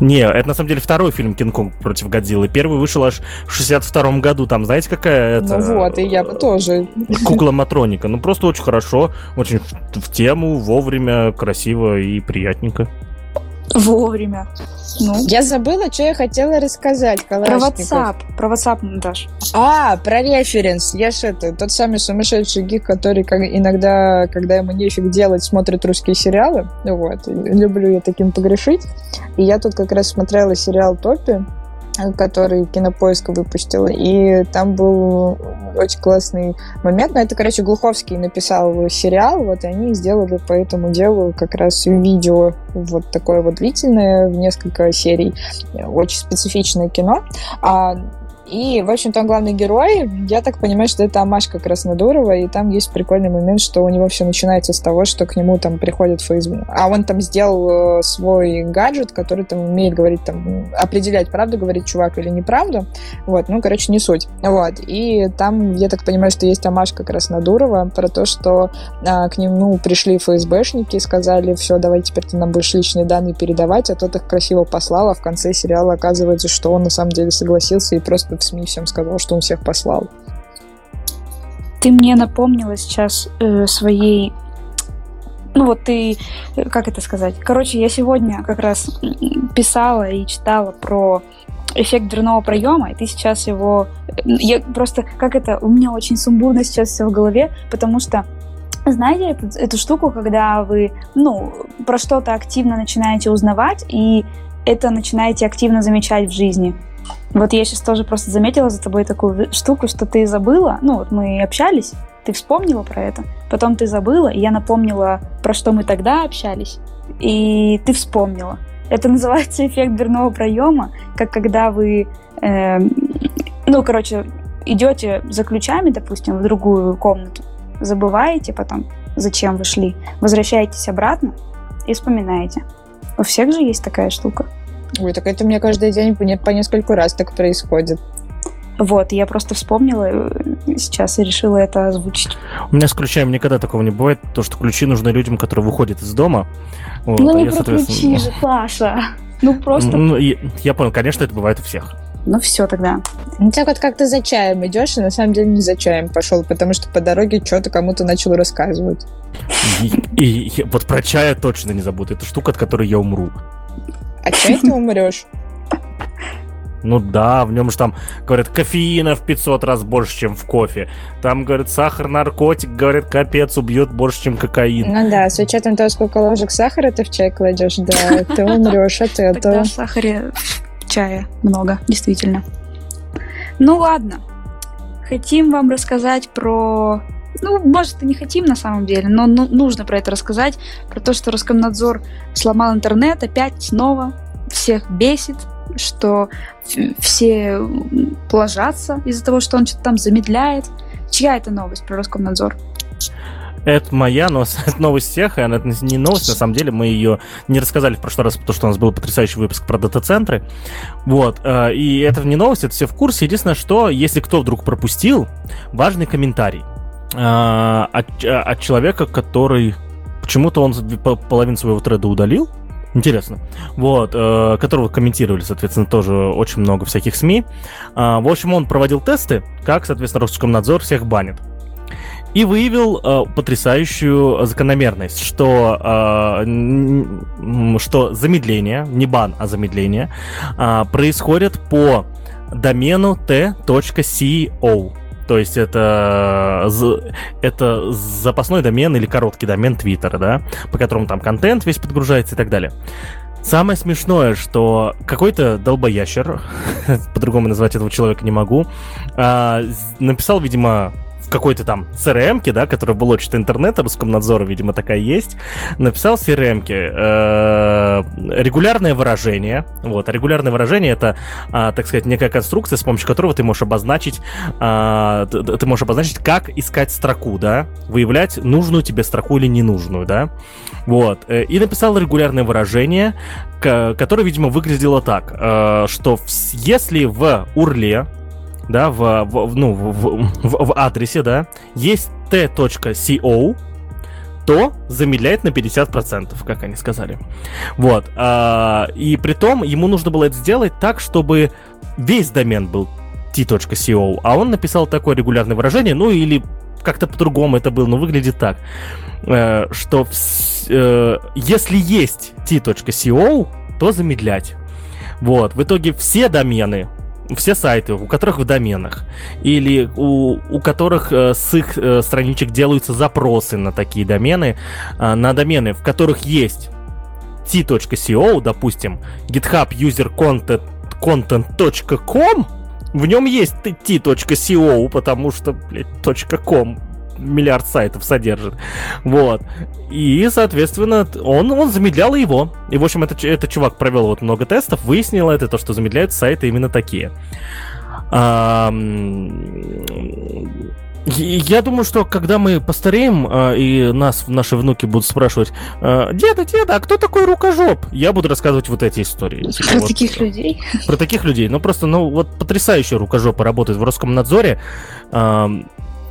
Не, это на самом деле второй фильм Кинг-Конг против Годзиллы. Первый вышел аж в 62 году. Там, знаете, какая это... Ну вот, и я бы тоже. Кукла Матроника. Ну, просто очень хорошо, очень в тему, вовремя, красиво и приятненько. Вовремя. Ну. Я забыла, что я хотела рассказать. Про WhatsApp. Про WhatsApp, Наташ. А, про референс. Я ж это, тот самый сумасшедший гик, который как, иногда, когда ему нечего делать, смотрит русские сериалы. Вот. Люблю я таким погрешить. И я тут как раз смотрела сериал «Топи», который Кинопоиск выпустил, и там был очень классный момент. Но это, короче, Глуховский написал сериал, вот, и они сделали по этому делу как раз видео вот такое вот длительное, в несколько серий. Очень специфичное кино. А и, в общем, там главный герой, я так понимаю, что это Амашка Краснодурова, и там есть прикольный момент, что у него все начинается с того, что к нему там приходит Facebook. А он там сделал э, свой гаджет, который там умеет говорить, там, определять, правду говорит чувак или неправду. Вот, ну, короче, не суть. Вот. И там, я так понимаю, что есть Амашка Краснодурова про то, что а, к нему пришли ФСБшники и сказали, все, давай теперь ты нам будешь личные данные передавать, а тот их красиво послал, а в конце сериала оказывается, что он на самом деле согласился и просто в СМИ всем сказал, что он всех послал. Ты мне напомнила сейчас э, своей ну вот ты, э, как это сказать? Короче, я сегодня как раз писала и читала про эффект дверного проема, и ты сейчас его... Э, я просто, как это, у меня очень сумбурно сейчас все в голове, потому что знаете эту, эту штуку, когда вы, ну, про что-то активно начинаете узнавать, и это начинаете активно замечать в жизни. Вот я сейчас тоже просто заметила за тобой такую штуку, что ты забыла. Ну, вот мы общались, ты вспомнила про это, потом ты забыла, и я напомнила, про что мы тогда общались, и ты вспомнила. Это называется эффект дверного проема, как когда вы, э, ну, короче, идете за ключами, допустим, в другую комнату, забываете потом, зачем вы шли, возвращаетесь обратно и вспоминаете. У всех же есть такая штука. Ой, так это у меня каждый день по, нескольку раз так происходит. Вот, я просто вспомнила э, сейчас и решила это озвучить. У меня с ключами никогда такого не бывает, то что ключи нужны людям, которые выходят из дома. Вот, ну а не я, про соответственно... ключи же, Паша. Ну просто... Ну, я, я понял, конечно, это бывает у всех. Ну все тогда. Ну так вот как ты за чаем идешь, и на самом деле не за чаем пошел, потому что по дороге что-то кому-то начал рассказывать. И, и, и вот про чая точно не забуду. Это штука, от которой я умру. А чай ты умрешь? Ну да, в нем же там, говорят, кофеина в 500 раз больше, чем в кофе. Там, говорят, сахар, наркотик, говорят, капец, убьет больше, чем кокаин. Ну да, с учетом того, сколько ложек сахара ты в чай кладешь, да, ты умрешь от этого. Тогда в сахаре в чае много, действительно. Ну ладно, хотим вам рассказать про ну, может, и не хотим на самом деле, но ну, нужно про это рассказать, про то, что Роскомнадзор сломал интернет опять снова, всех бесит, что все плажатся из-за того, что он что-то там замедляет. Чья это новость про Роскомнадзор? Это моя новость, это новость всех, и она не новость, на самом деле мы ее не рассказали в прошлый раз, потому что у нас был потрясающий выпуск про дата-центры. Вот, э, и это не новость, это все в курсе. Единственное, что, если кто вдруг пропустил, важный комментарий. А, от, а, от человека, который почему-то он половину своего треда удалил. Интересно. Вот, э, которого комментировали, соответственно, тоже очень много всяких СМИ. Э, в общем, он проводил тесты, как, соответственно, Роскомнадзор всех банит. И выявил э, потрясающую закономерность, что, э, что замедление, не бан, а замедление, э, происходит по домену t.co. То есть это, это запасной домен или короткий домен Твиттера, да, по которому там контент весь подгружается и так далее. Самое смешное, что какой-то долбоящер, по-другому назвать этого человека не могу, а, написал, видимо, какой-то там crm да, который был блочит интернета, Роскомнадзора, видимо, такая есть, написал в crm э, регулярное выражение. Вот, а регулярное выражение это, э, так сказать, некая конструкция, с помощью которого ты можешь обозначить, э, ты, ты можешь обозначить, как искать строку, да, выявлять нужную тебе строку или ненужную, да. Вот. Э, и написал регулярное выражение, которое, видимо, выглядело так, э, что если в урле да, в, в, ну, в, в, в адресе, да, есть t.co, то замедляет на 50%, как они сказали. Вот. А, и при том ему нужно было это сделать так, чтобы весь домен был t.co, а он написал такое регулярное выражение, ну или как-то по-другому это было, но выглядит так, э, что э, если есть t.co, то замедлять. Вот, в итоге все домены, все сайты, у которых в доменах, или у, у которых э, с их э, страничек делаются запросы на такие домены, э, на домены, в которых есть t.co, допустим, GitHub user content, content.com, в нем есть t.co, потому что, блядь, .com миллиард сайтов содержит. Вот. И, соответственно, он, он замедлял его. И, в общем, этот, этот чувак провел вот много тестов, выяснил это, то, что замедляют сайты именно такие. А, я думаю, что когда мы постареем, а, и нас наши внуки будут спрашивать, а, деда, деда, а кто такой рукожоп? Я буду рассказывать вот эти истории. Типа, про вот, таких людей? Про таких людей. Ну, просто, ну, вот потрясающие рукожопы работают в Роскомнадзоре.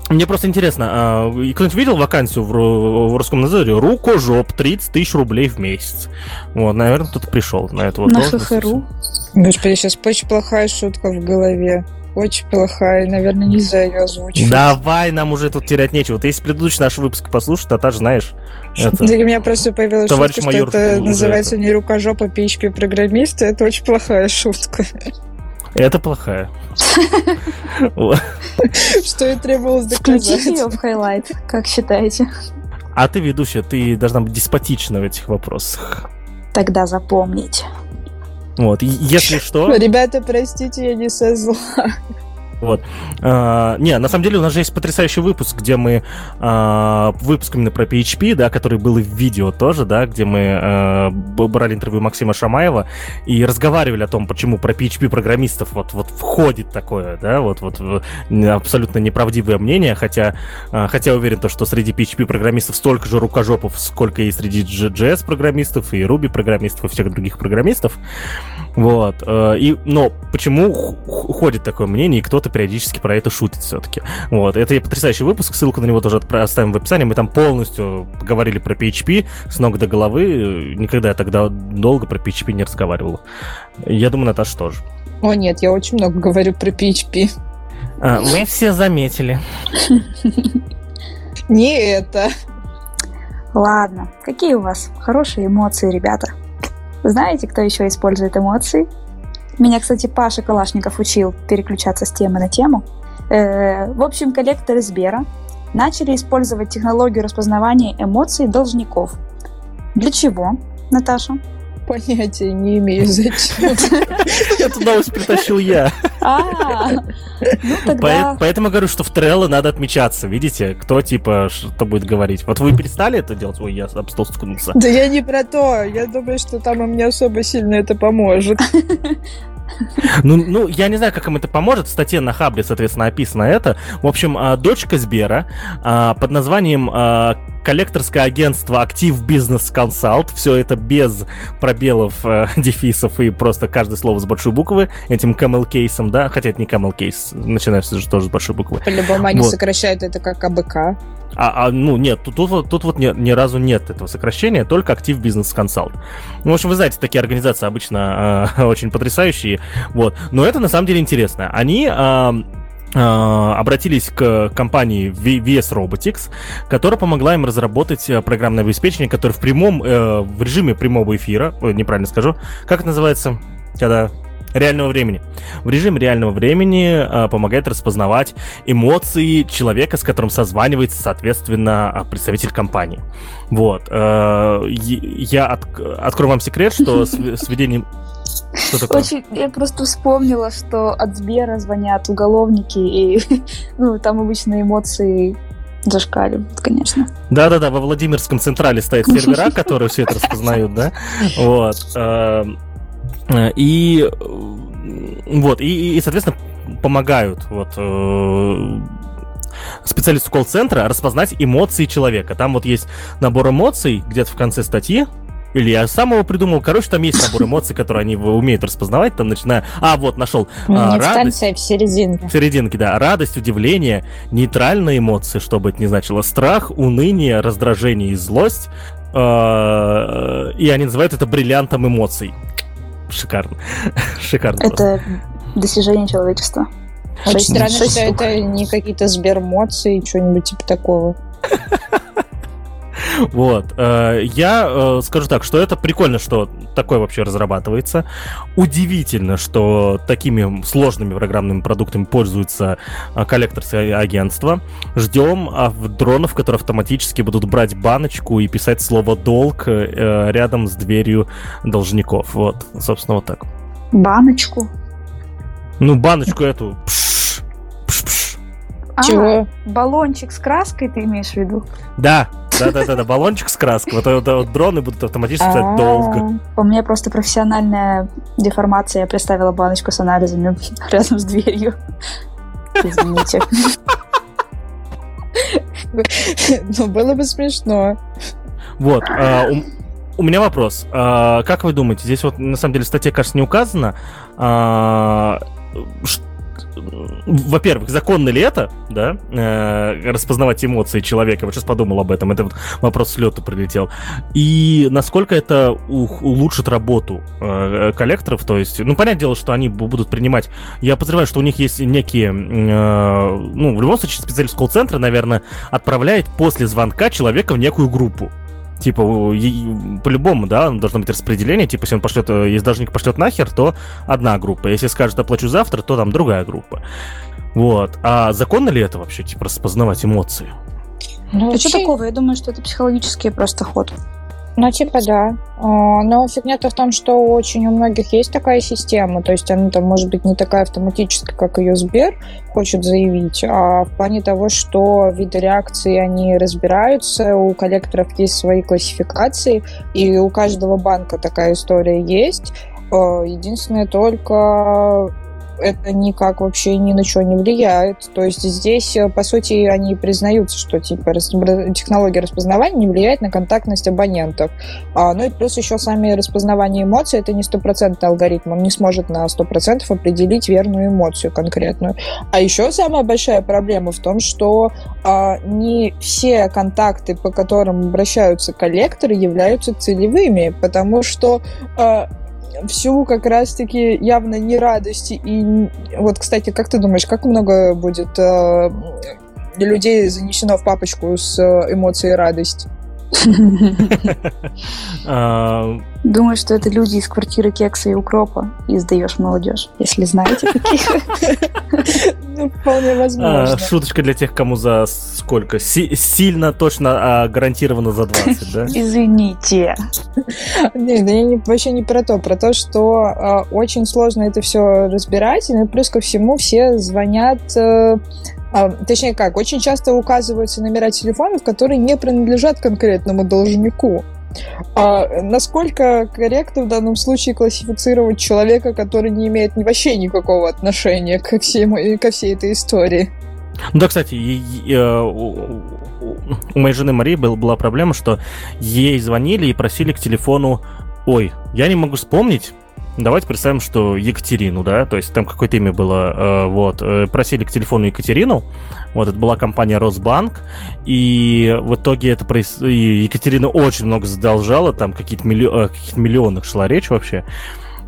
Мне просто интересно, а, кто-нибудь видел вакансию в, в Роскомнадзоре? Рукожоп, 30 тысяч рублей в месяц. Вот, наверное, кто-то пришел на эту вот На ХХРУ? Господи, сейчас очень плохая шутка в голове. Очень плохая, наверное, нельзя ее озвучить. Давай, нам уже тут терять нечего. Ты если предыдущий наш выпуск послушать, то та же знаешь. Это... Да, у меня просто появилась Товарищ шутка, что это называется это. не рукожопа PHP-программиста. Это очень плохая шутка. Это плохая. Что и требовалось доказать. Включите ее в highlight, как считаете? А ты ведущая, ты должна быть деспотична в этих вопросах. Тогда запомните. Вот, если что... Ребята, простите, я не со зла. Вот. А, не, на самом деле у нас же есть потрясающий выпуск, где мы а, выпуск именно про PHP, да, который был и в видео тоже, да, где мы а, брали интервью Максима Шамаева и разговаривали о том, почему про PHP программистов вот вот входит такое, да, вот вот абсолютно неправдивое мнение, хотя а, хотя уверен то, что среди PHP программистов столько же рукожопов, сколько и среди JS программистов и Ruby программистов и всех других программистов. Вот. Э, и, но почему ходит такое мнение, и кто-то периодически про это шутит все-таки. Вот. Это потрясающий выпуск, ссылку на него тоже оставим в описании. Мы там полностью говорили про PHP с ног до головы. Никогда я тогда долго про PHP не разговаривал. Я думаю, Наташа тоже. О нет, я очень много говорю про PHP. А, мы все заметили. Не это. Ладно, какие у вас хорошие эмоции, ребята? Знаете, кто еще использует эмоции? Меня, кстати, Паша Калашников учил переключаться с темы на тему. Э, в общем, коллекторы Сбера начали использовать технологию распознавания эмоций должников. Для чего, Наташа? Понятия не имею, зачем. Эту новость притащил я. А, ну тогда... Поэтому говорю, что в Trello надо отмечаться. Видите, кто типа что будет говорить. Вот вы перестали это делать? Ой, я об стол стукнулся. Да я не про то. Я думаю, что там им не особо сильно это поможет. Ну, ну, я не знаю, как им это поможет. В статье на Хабре, соответственно, описано это. В общем, а, дочка Сбера а, под названием а, коллекторское агентство Актив Бизнес Консалт. Все это без пробелов, э, дефисов и просто каждое слово с большой буквы. Этим camel кейсом, да? Хотя это не camel кейс, начинается же тоже с большой буквы. По-любому они вот. сокращают это как АБК. А, а, ну, нет, тут, тут, тут вот ни, ни разу нет этого сокращения, только актив бизнес консалт. Ну, в общем, вы знаете, такие организации обычно э, очень потрясающие, вот. Но это на самом деле интересно. Они э, обратились к компании VS Robotics, которая помогла им разработать э, программное обеспечение, которое в прямом, э, в режиме прямого эфира, неправильно скажу, как это называется, когда реального времени. В режиме реального времени э, помогает распознавать эмоции человека, с которым созванивается, соответственно, а, представитель компании. Вот. Э, я от, открою вам секрет, что с, с ведением... Что такое? Очень, я просто вспомнила, что от Сбера звонят уголовники, и ну, там обычно эмоции зашкаливают, конечно. Да-да-да, во Владимирском Централе стоят сервера, которые все это распознают, да? Вот. Э, Э, и вот, и, и соответственно, помогают вот э, специалисту колл-центра распознать эмоции человека. Там вот есть набор эмоций где-то в конце статьи, или я сам его придумал. Короче, там есть набор эмоций, которые они умеют распознавать. Там начиная... А, вот, нашел. А, радость. в серединке. В серединке, да. Радость, удивление, нейтральные эмоции, что бы это ни значило. Страх, уныние, раздражение и злость. Э, и они называют это бриллиантом эмоций шикарно. шикарно. Это просто. достижение человечества. Очень странно, что это не какие-то сбермоции, что-нибудь типа такого. Вот. Э, я э, скажу так, что это прикольно, что такое вообще разрабатывается. Удивительно, что такими сложными программными продуктами пользуются э, коллекторские агентства. Ждем а, дронов, которые автоматически будут брать баночку и писать слово «долг» рядом с дверью должников. Вот, собственно, вот так. Баночку? Ну, баночку эту. Пш, пш, пш. А, Чего? Баллончик с краской ты имеешь в виду? Да, да-да-да, баллончик с краской. Вот, вот, вот дроны будут автоматически писать а, долго. У меня просто профессиональная деформация. Я представила баночку с анализами рядом с дверью. Извините. Ну, было бы смешно. Вот. А, у меня вопрос. А, как вы думаете, здесь вот на самом деле статья, кажется, не указана. Во-первых, законно ли это, да, э, распознавать эмоции человека? Вот сейчас подумал об этом, это вот вопрос с лета прилетел. И насколько это улучшит работу э, коллекторов, то есть, ну, понятное дело, что они будут принимать, я подозреваю, что у них есть некие, э, ну, в любом случае, специалист колл-центра, наверное, отправляет после звонка человека в некую группу, Типа, по-любому, да, должно быть распределение. Типа, если он пошлет, э, если должник пошлет нахер, то одна группа. Если скажет, оплачу завтра, то там другая группа. Вот. А законно ли это вообще, типа, распознавать эмоции? Ну, да что такого? Я думаю, что это психологический просто ход. Ну, типа, да. А, но фигня-то в том, что очень у многих есть такая система, то есть она там может быть не такая автоматическая, как ее Сбер хочет заявить, а в плане того, что виды реакции, они разбираются, у коллекторов есть свои классификации, и у каждого банка такая история есть. А, единственное только это никак вообще ни на что не влияет. То есть здесь, э, по сути, они признаются, что типа технология распознавания не влияет на контактность абонентов. А, ну и плюс еще сами распознавание эмоций это не стопроцентный алгоритм, он не сможет на сто процентов определить верную эмоцию конкретную. А еще самая большая проблема в том, что а, не все контакты, по которым обращаются коллекторы, являются целевыми, потому что а, всю как раз-таки явно не радости. И вот, кстати, как ты думаешь, как много будет э, людей занесено в папочку с э, эмоцией радость? А, Думаю, что это люди из квартиры кекса и укропа и сдаешь молодежь, если знаете таких. Ну, вполне возможно. А, шуточка для тех, кому за сколько? Сильно, точно, а гарантированно за 20, да? Извините. Нет, я вообще не про то. Про то, что а, очень сложно это все разбирать. И плюс ко всему все звонят э, а, точнее как, очень часто указываются номера телефонов, которые не принадлежат конкретному должнику. А насколько корректно в данном случае классифицировать человека, который не имеет вообще никакого отношения ко, всей, ко всей этой истории? Да, кстати, э, у моей жены Марии была проблема, что ей звонили и просили к телефону Ой, я не могу вспомнить, Давайте представим, что Екатерину, да, то есть там какое-то имя было, э, вот, э, просили к телефону Екатерину, вот, это была компания Росбанк, и в итоге это проис... и Екатерина очень много задолжала, там какие-то миллио... Э, каких миллионах шла речь вообще,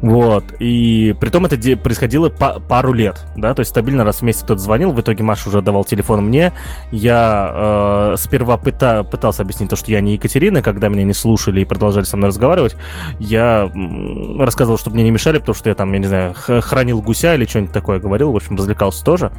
вот. И при том это происходило по пару лет, да, то есть стабильно раз в месяц кто-то звонил, в итоге Маша уже давал телефон мне. Я э, сперва пыта, пытался объяснить то, что я не Екатерина, когда меня не слушали и продолжали со мной разговаривать, я рассказывал, чтобы мне не мешали, потому что я там, я не знаю, хранил гуся или что-нибудь такое говорил, в общем, развлекался тоже.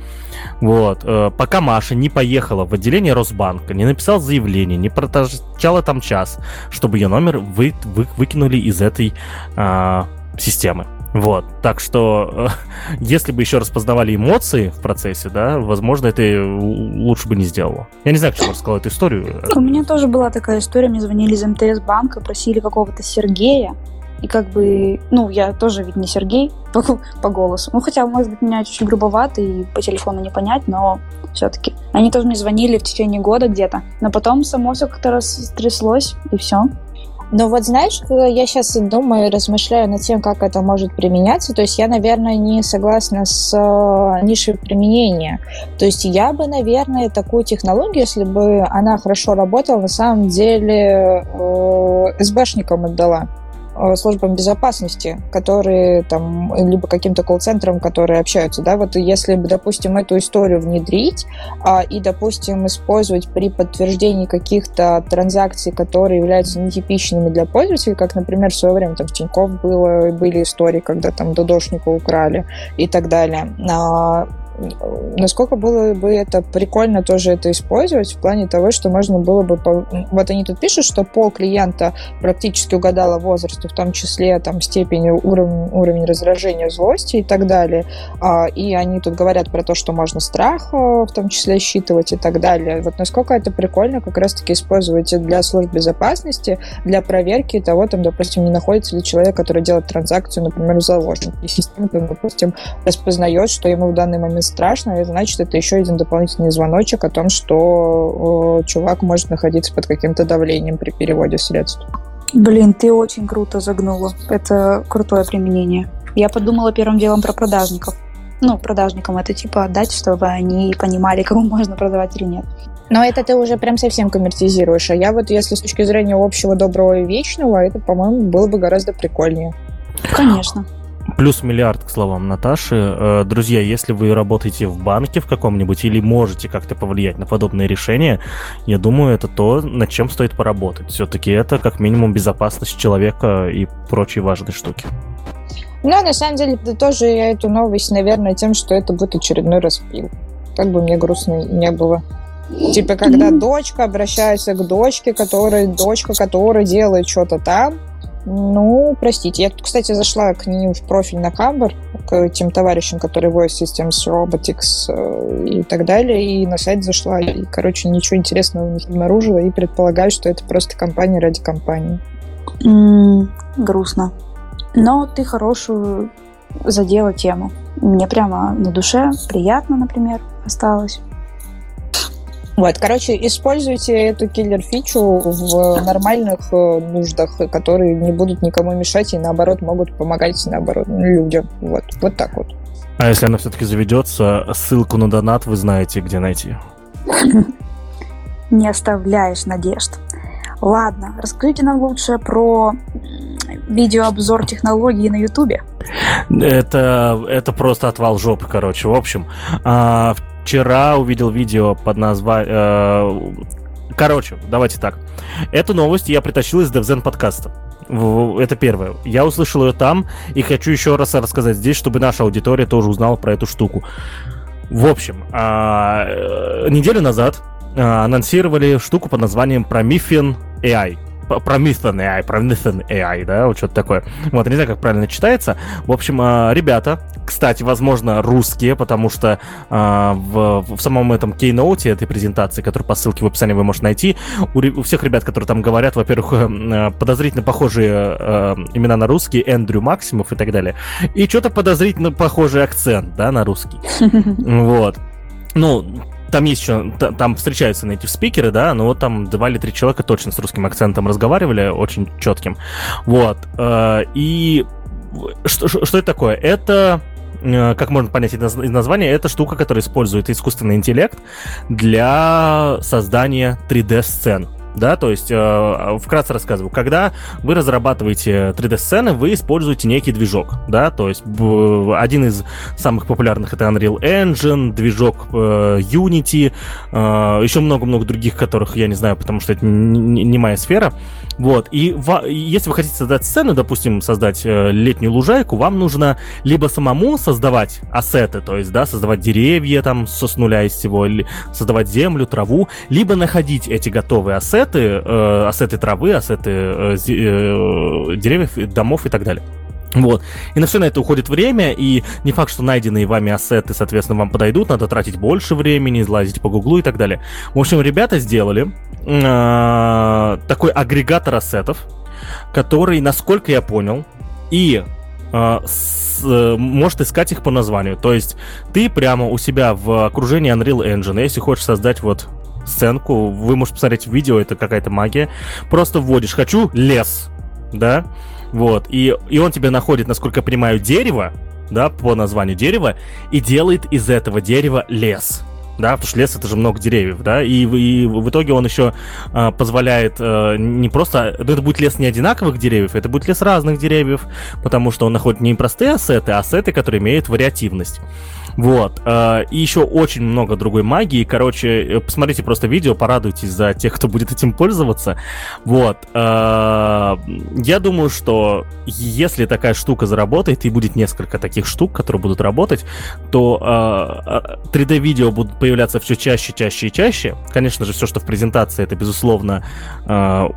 Вот. Э, пока Маша не поехала в отделение Росбанка, не написала заявление, не проторчала там час, чтобы ее номер вы, вы, выкинули из этой э, системы. Вот, так что, э, если бы еще распознавали эмоции в процессе, да, возможно, это лучше бы не сделало. Я не знаю, почему рассказал эту историю. У меня тоже была такая история, мне звонили из МТС банка, просили какого-то Сергея, и как бы, ну, я тоже ведь не Сергей по, по голосу. Ну, хотя, может быть, меня чуть-чуть грубовато и по телефону не понять, но все-таки. Они тоже мне звонили в течение года где-то. Но потом само все как-то растряслось, и все. Но вот знаешь, я сейчас думаю, размышляю над тем, как это может применяться. То есть я, наверное, не согласна с э, нишей применения. То есть я бы, наверное, такую технологию, если бы она хорошо работала, на самом деле э, СБшникам отдала. Э, службам безопасности, которые там, либо каким-то колл-центрам, которые общаются, да, вот если, допустим, эту историю внедрить а, и, допустим, использовать при подтверждении каких-то транзакций, которые являются нетипичными для пользователей, как, например, в свое время там в Тинькофф было, были истории, когда там ДДОшника украли и так далее, а, насколько было бы это прикольно тоже это использовать в плане того, что можно было бы... Вот они тут пишут, что пол клиента практически угадала возраст, в том числе там степень, уровень, уровень раздражения, злости и так далее. А, и они тут говорят про то, что можно страх в том числе считывать и так далее. Вот насколько это прикольно как раз-таки использовать для служб безопасности, для проверки того, там, допустим, не находится ли человек, который делает транзакцию, например, в заложник. И система, допустим, распознает, что ему в данный момент страшно, и значит, это еще один дополнительный звоночек о том, что чувак может находиться под каким-то давлением при переводе средств. Блин, ты очень круто загнула. Это крутое применение. Я подумала первым делом про продажников. Ну, продажникам это типа отдать, чтобы они понимали, кому можно продавать или нет. Но это ты уже прям совсем коммертизируешь. А я вот, если с точки зрения общего, доброго и вечного, это, по-моему, было бы гораздо прикольнее. Конечно. Плюс миллиард, к словам Наташи. Э, друзья, если вы работаете в банке в каком-нибудь или можете как-то повлиять на подобные решения, я думаю, это то, над чем стоит поработать. Все-таки это как минимум безопасность человека и прочие важные штуки. Ну, на самом деле, это тоже я эту новость, наверное, тем, что это будет очередной распил. Как бы мне грустно не было. Типа, когда дочка обращается к дочке, которая, дочка, которая делает что-то там, ну, простите. Я тут, кстати, зашла к ним в профиль на Хамбер, к тем товарищам, которые Voice Systems, Robotics э, и так далее, и на сайт зашла, и, короче, ничего интересного не обнаружила, и предполагаю, что это просто компания ради компании. Mm, грустно. Но ты хорошую задела тему. Мне прямо на душе приятно, например, осталось. Вот, короче, используйте эту киллер-фичу в нормальных э, нуждах, которые не будут никому мешать и, наоборот, могут помогать, наоборот, людям. Вот, вот так вот. А если она все-таки заведется, ссылку на донат вы знаете, где найти. Не оставляешь надежд. Ладно, расскажите нам лучше про видеообзор технологии на Ютубе. Это, это просто отвал жопы, короче. В общем, а, вчера увидел видео под названием... Э, короче, давайте так. Эту новость я притащил из DevZen подкаста. Это первое. Я услышал ее там и хочу еще раз рассказать здесь, чтобы наша аудитория тоже узнала про эту штуку. В общем, а, э, неделю назад а, анонсировали штуку под названием Promethean AI. Promethean AI, Promethean AI, да, вот что-то такое. Вот, не знаю, как правильно читается. В общем, а, ребята, кстати, возможно, русские, потому что э, в, в самом этом кейноуте этой презентации, которую по ссылке в описании вы можете найти, у, у всех ребят, которые там говорят, во-первых, э, подозрительно похожие э, имена на русский, Эндрю Максимов и так далее, и что-то подозрительно похожий акцент, да, на русский. Вот. Ну, там есть еще, там встречаются native спикеры, да, но вот там два или три человека точно с русским акцентом разговаривали, очень четким. Вот. Э, и что, что это такое? Это э, как можно понять из названия, это штука, которая использует искусственный интеллект для создания 3D-сцен. Да, то есть, э, вкратце рассказываю, когда вы разрабатываете 3D-сцены, вы используете некий движок, да, то есть один из самых популярных это Unreal Engine, движок э, Unity, э, еще много-много других, которых я не знаю, потому что это не, не моя сфера, вот, и в, если вы хотите создать сцену, допустим, создать э, летнюю лужайку, вам нужно либо самому создавать ассеты, то есть, да, создавать деревья там со с нуля из всего, или создавать землю, траву, либо находить эти готовые ассеты, э, ассеты травы, ассеты э, э, деревьев, домов и так далее. Вот. И на все на это уходит время, и не факт, что найденные вами ассеты, соответственно, вам подойдут, надо тратить больше времени, лазить по гуглу и так далее. В общем, ребята сделали э, такой агрегатор ассетов, который, насколько я понял, и э, с, э, может искать их по названию. То есть ты прямо у себя в окружении Unreal Engine, если хочешь создать вот сценку, вы можете посмотреть видео, это какая-то магия, просто вводишь «хочу лес», да, вот. И, и он тебе находит, насколько я понимаю, дерево, да, по названию дерева, и делает из этого дерева лес. да, потому что лес это же много деревьев, да, и, и в итоге он еще э, позволяет э, не просто, ну, это будет лес не одинаковых деревьев, это будет лес разных деревьев, потому что он находит не простые ассеты, а ассеты, которые имеют вариативность. Вот. Э, и еще очень много другой магии. Короче, э, посмотрите просто видео, порадуйтесь за тех, кто будет этим пользоваться. Вот. Э, я думаю, что если такая штука заработает, и будет несколько таких штук, которые будут работать, то 3D-видео будут появляться все чаще, чаще и чаще. Конечно же, все, что в презентации, это, безусловно, а,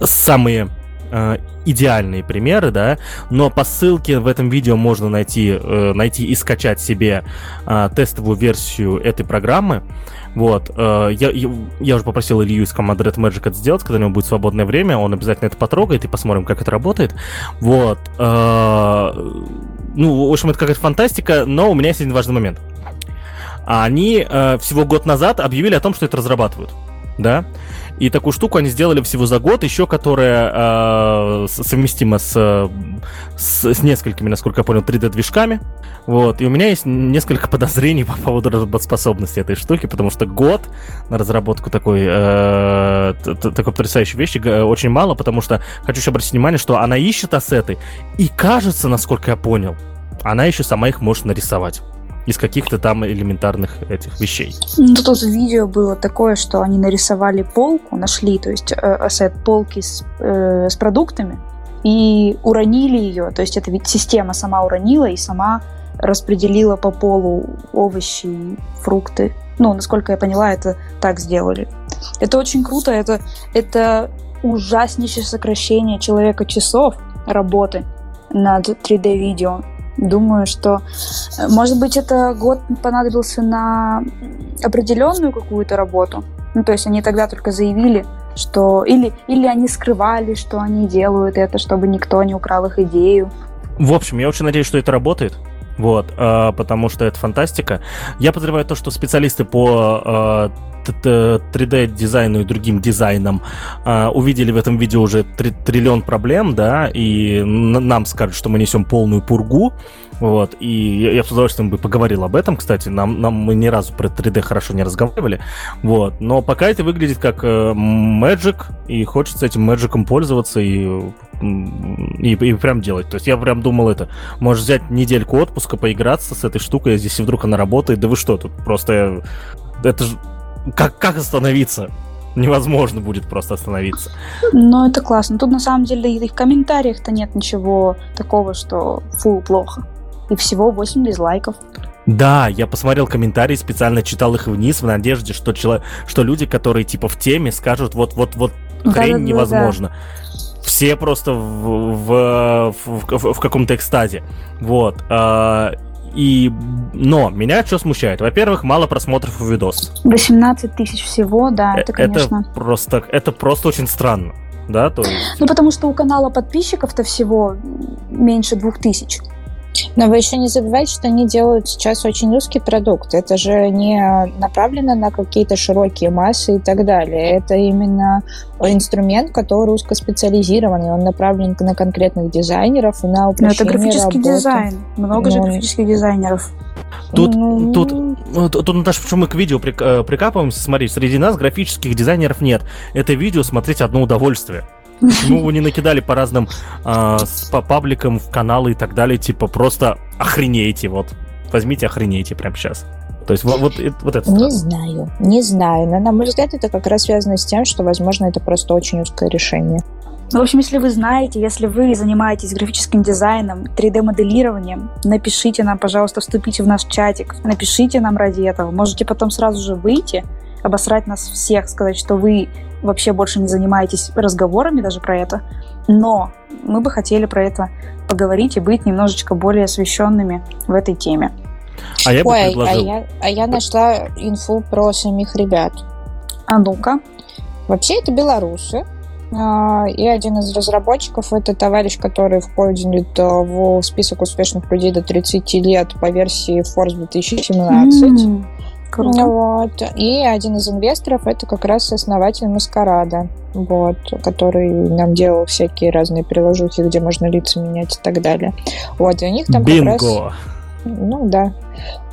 самые э, идеальные примеры, да, но по ссылке в этом видео можно найти, э, найти и скачать себе э, тестовую версию этой программы. Вот, э, я, я, я уже попросил Илью из команды Red Magic это сделать, когда у него будет свободное время, он обязательно это потрогает и посмотрим, как это работает. Вот, э, ну, в общем, это какая-то фантастика, но у меня есть один важный момент. Они э, всего год назад объявили о том, что это разрабатывают, да, и такую штуку они сделали всего за год, еще которая э, совместима с, с, с несколькими, насколько я понял, 3D-движками. Вот. И у меня есть несколько подозрений по поводу работоспособности этой штуки, потому что год на разработку такой, э, такой потрясающей вещи очень мало, потому что хочу еще обратить внимание, что она ищет ассеты, и кажется, насколько я понял, она еще сама их может нарисовать из каких-то там элементарных этих вещей. Ну, тут видео было такое, что они нарисовали полку, нашли, то есть э, ассет полки с, э, с продуктами и уронили ее, то есть это ведь система сама уронила и сама распределила по полу овощи, фрукты. Ну, насколько я поняла, это так сделали. Это очень круто, это, это ужаснейшее сокращение человека часов работы над 3D-видео. Думаю, что, э, может быть, это год понадобился на определенную какую-то работу. Ну, то есть они тогда только заявили, что... Или, или они скрывали, что они делают это, чтобы никто не украл их идею. В общем, я очень надеюсь, что это работает. Вот, э, потому что это фантастика. Я подозреваю то, что специалисты по э, 3D-дизайну и другим дизайнам э, увидели в этом видео уже три, триллион проблем, да, и нам скажут, что мы несем полную пургу, вот, и я, я с удовольствием бы поговорил об этом, кстати, нам, нам мы ни разу про 3D хорошо не разговаривали, вот, но пока это выглядит как э, Magic, и хочется этим Magicом пользоваться и, и, и прям делать. То есть я прям думал это, может взять недельку отпуска, поиграться с этой штукой, здесь вдруг она работает, да вы что, тут просто... Это же... Как, как остановиться? невозможно будет просто остановиться. Ну, это классно. Тут на самом деле и в комментариях-то нет ничего такого, что фу, плохо и всего 8 дизлайков. Да, я посмотрел комментарии, специально читал их вниз в надежде, что, чело... что люди, которые типа в теме, скажут вот-вот-вот хрень да, да, невозможно. Да, да. Все просто в, в, в, в, в каком-то экстазе. Вот. А, и, но меня что смущает? Во-первых, мало просмотров у видос. 18 тысяч всего, да, это, конечно. Это просто, это просто очень странно, да, то есть... Ну, потому что у канала подписчиков-то всего меньше двух тысяч. Но вы еще не забывайте, что они делают сейчас очень узкий продукт. Это же не направлено на какие-то широкие массы и так далее. Это именно инструмент, который узкоспециализированный. Он направлен на конкретных дизайнеров и на упрощение Но это графический работы. дизайн. Много ну, же графических дизайнеров. Тут, ну... тут, тут, тут, Наташа, почему мы к видео э, прикапываемся? Смотри, среди нас графических дизайнеров нет. Это видео смотреть одно удовольствие. Почему вы не накидали по разным э, по пабликам, в каналы и так далее, типа просто охренейте, вот. Возьмите, охренейте прямо сейчас. То есть вот, вот, вот это. Не знаю, не знаю. Но, на мой взгляд, это как раз связано с тем, что, возможно, это просто очень узкое решение. Ну, в общем, если вы знаете, если вы занимаетесь графическим дизайном, 3D-моделированием, напишите нам, пожалуйста, вступите в наш чатик, напишите нам ради этого. Можете потом сразу же выйти, обосрать нас всех, сказать, что вы вообще больше не занимаетесь разговорами даже про это, но мы бы хотели про это поговорить и быть немножечко более освещенными в этой теме. А я бы Ой, а предложил... а, я, а я нашла инфу про самих ребят. А ну-ка. Вообще это белорусы. А, и один из разработчиков это товарищ, который входит в список успешных людей до 30 лет по версии Force 2017. Mm-hmm. Круто. Вот. И один из инвесторов это как раз основатель Маскарада, вот, который нам делал всякие разные приложухи, где можно лица менять и так далее. Вот, и у них там Бинго. как раз... Ну да.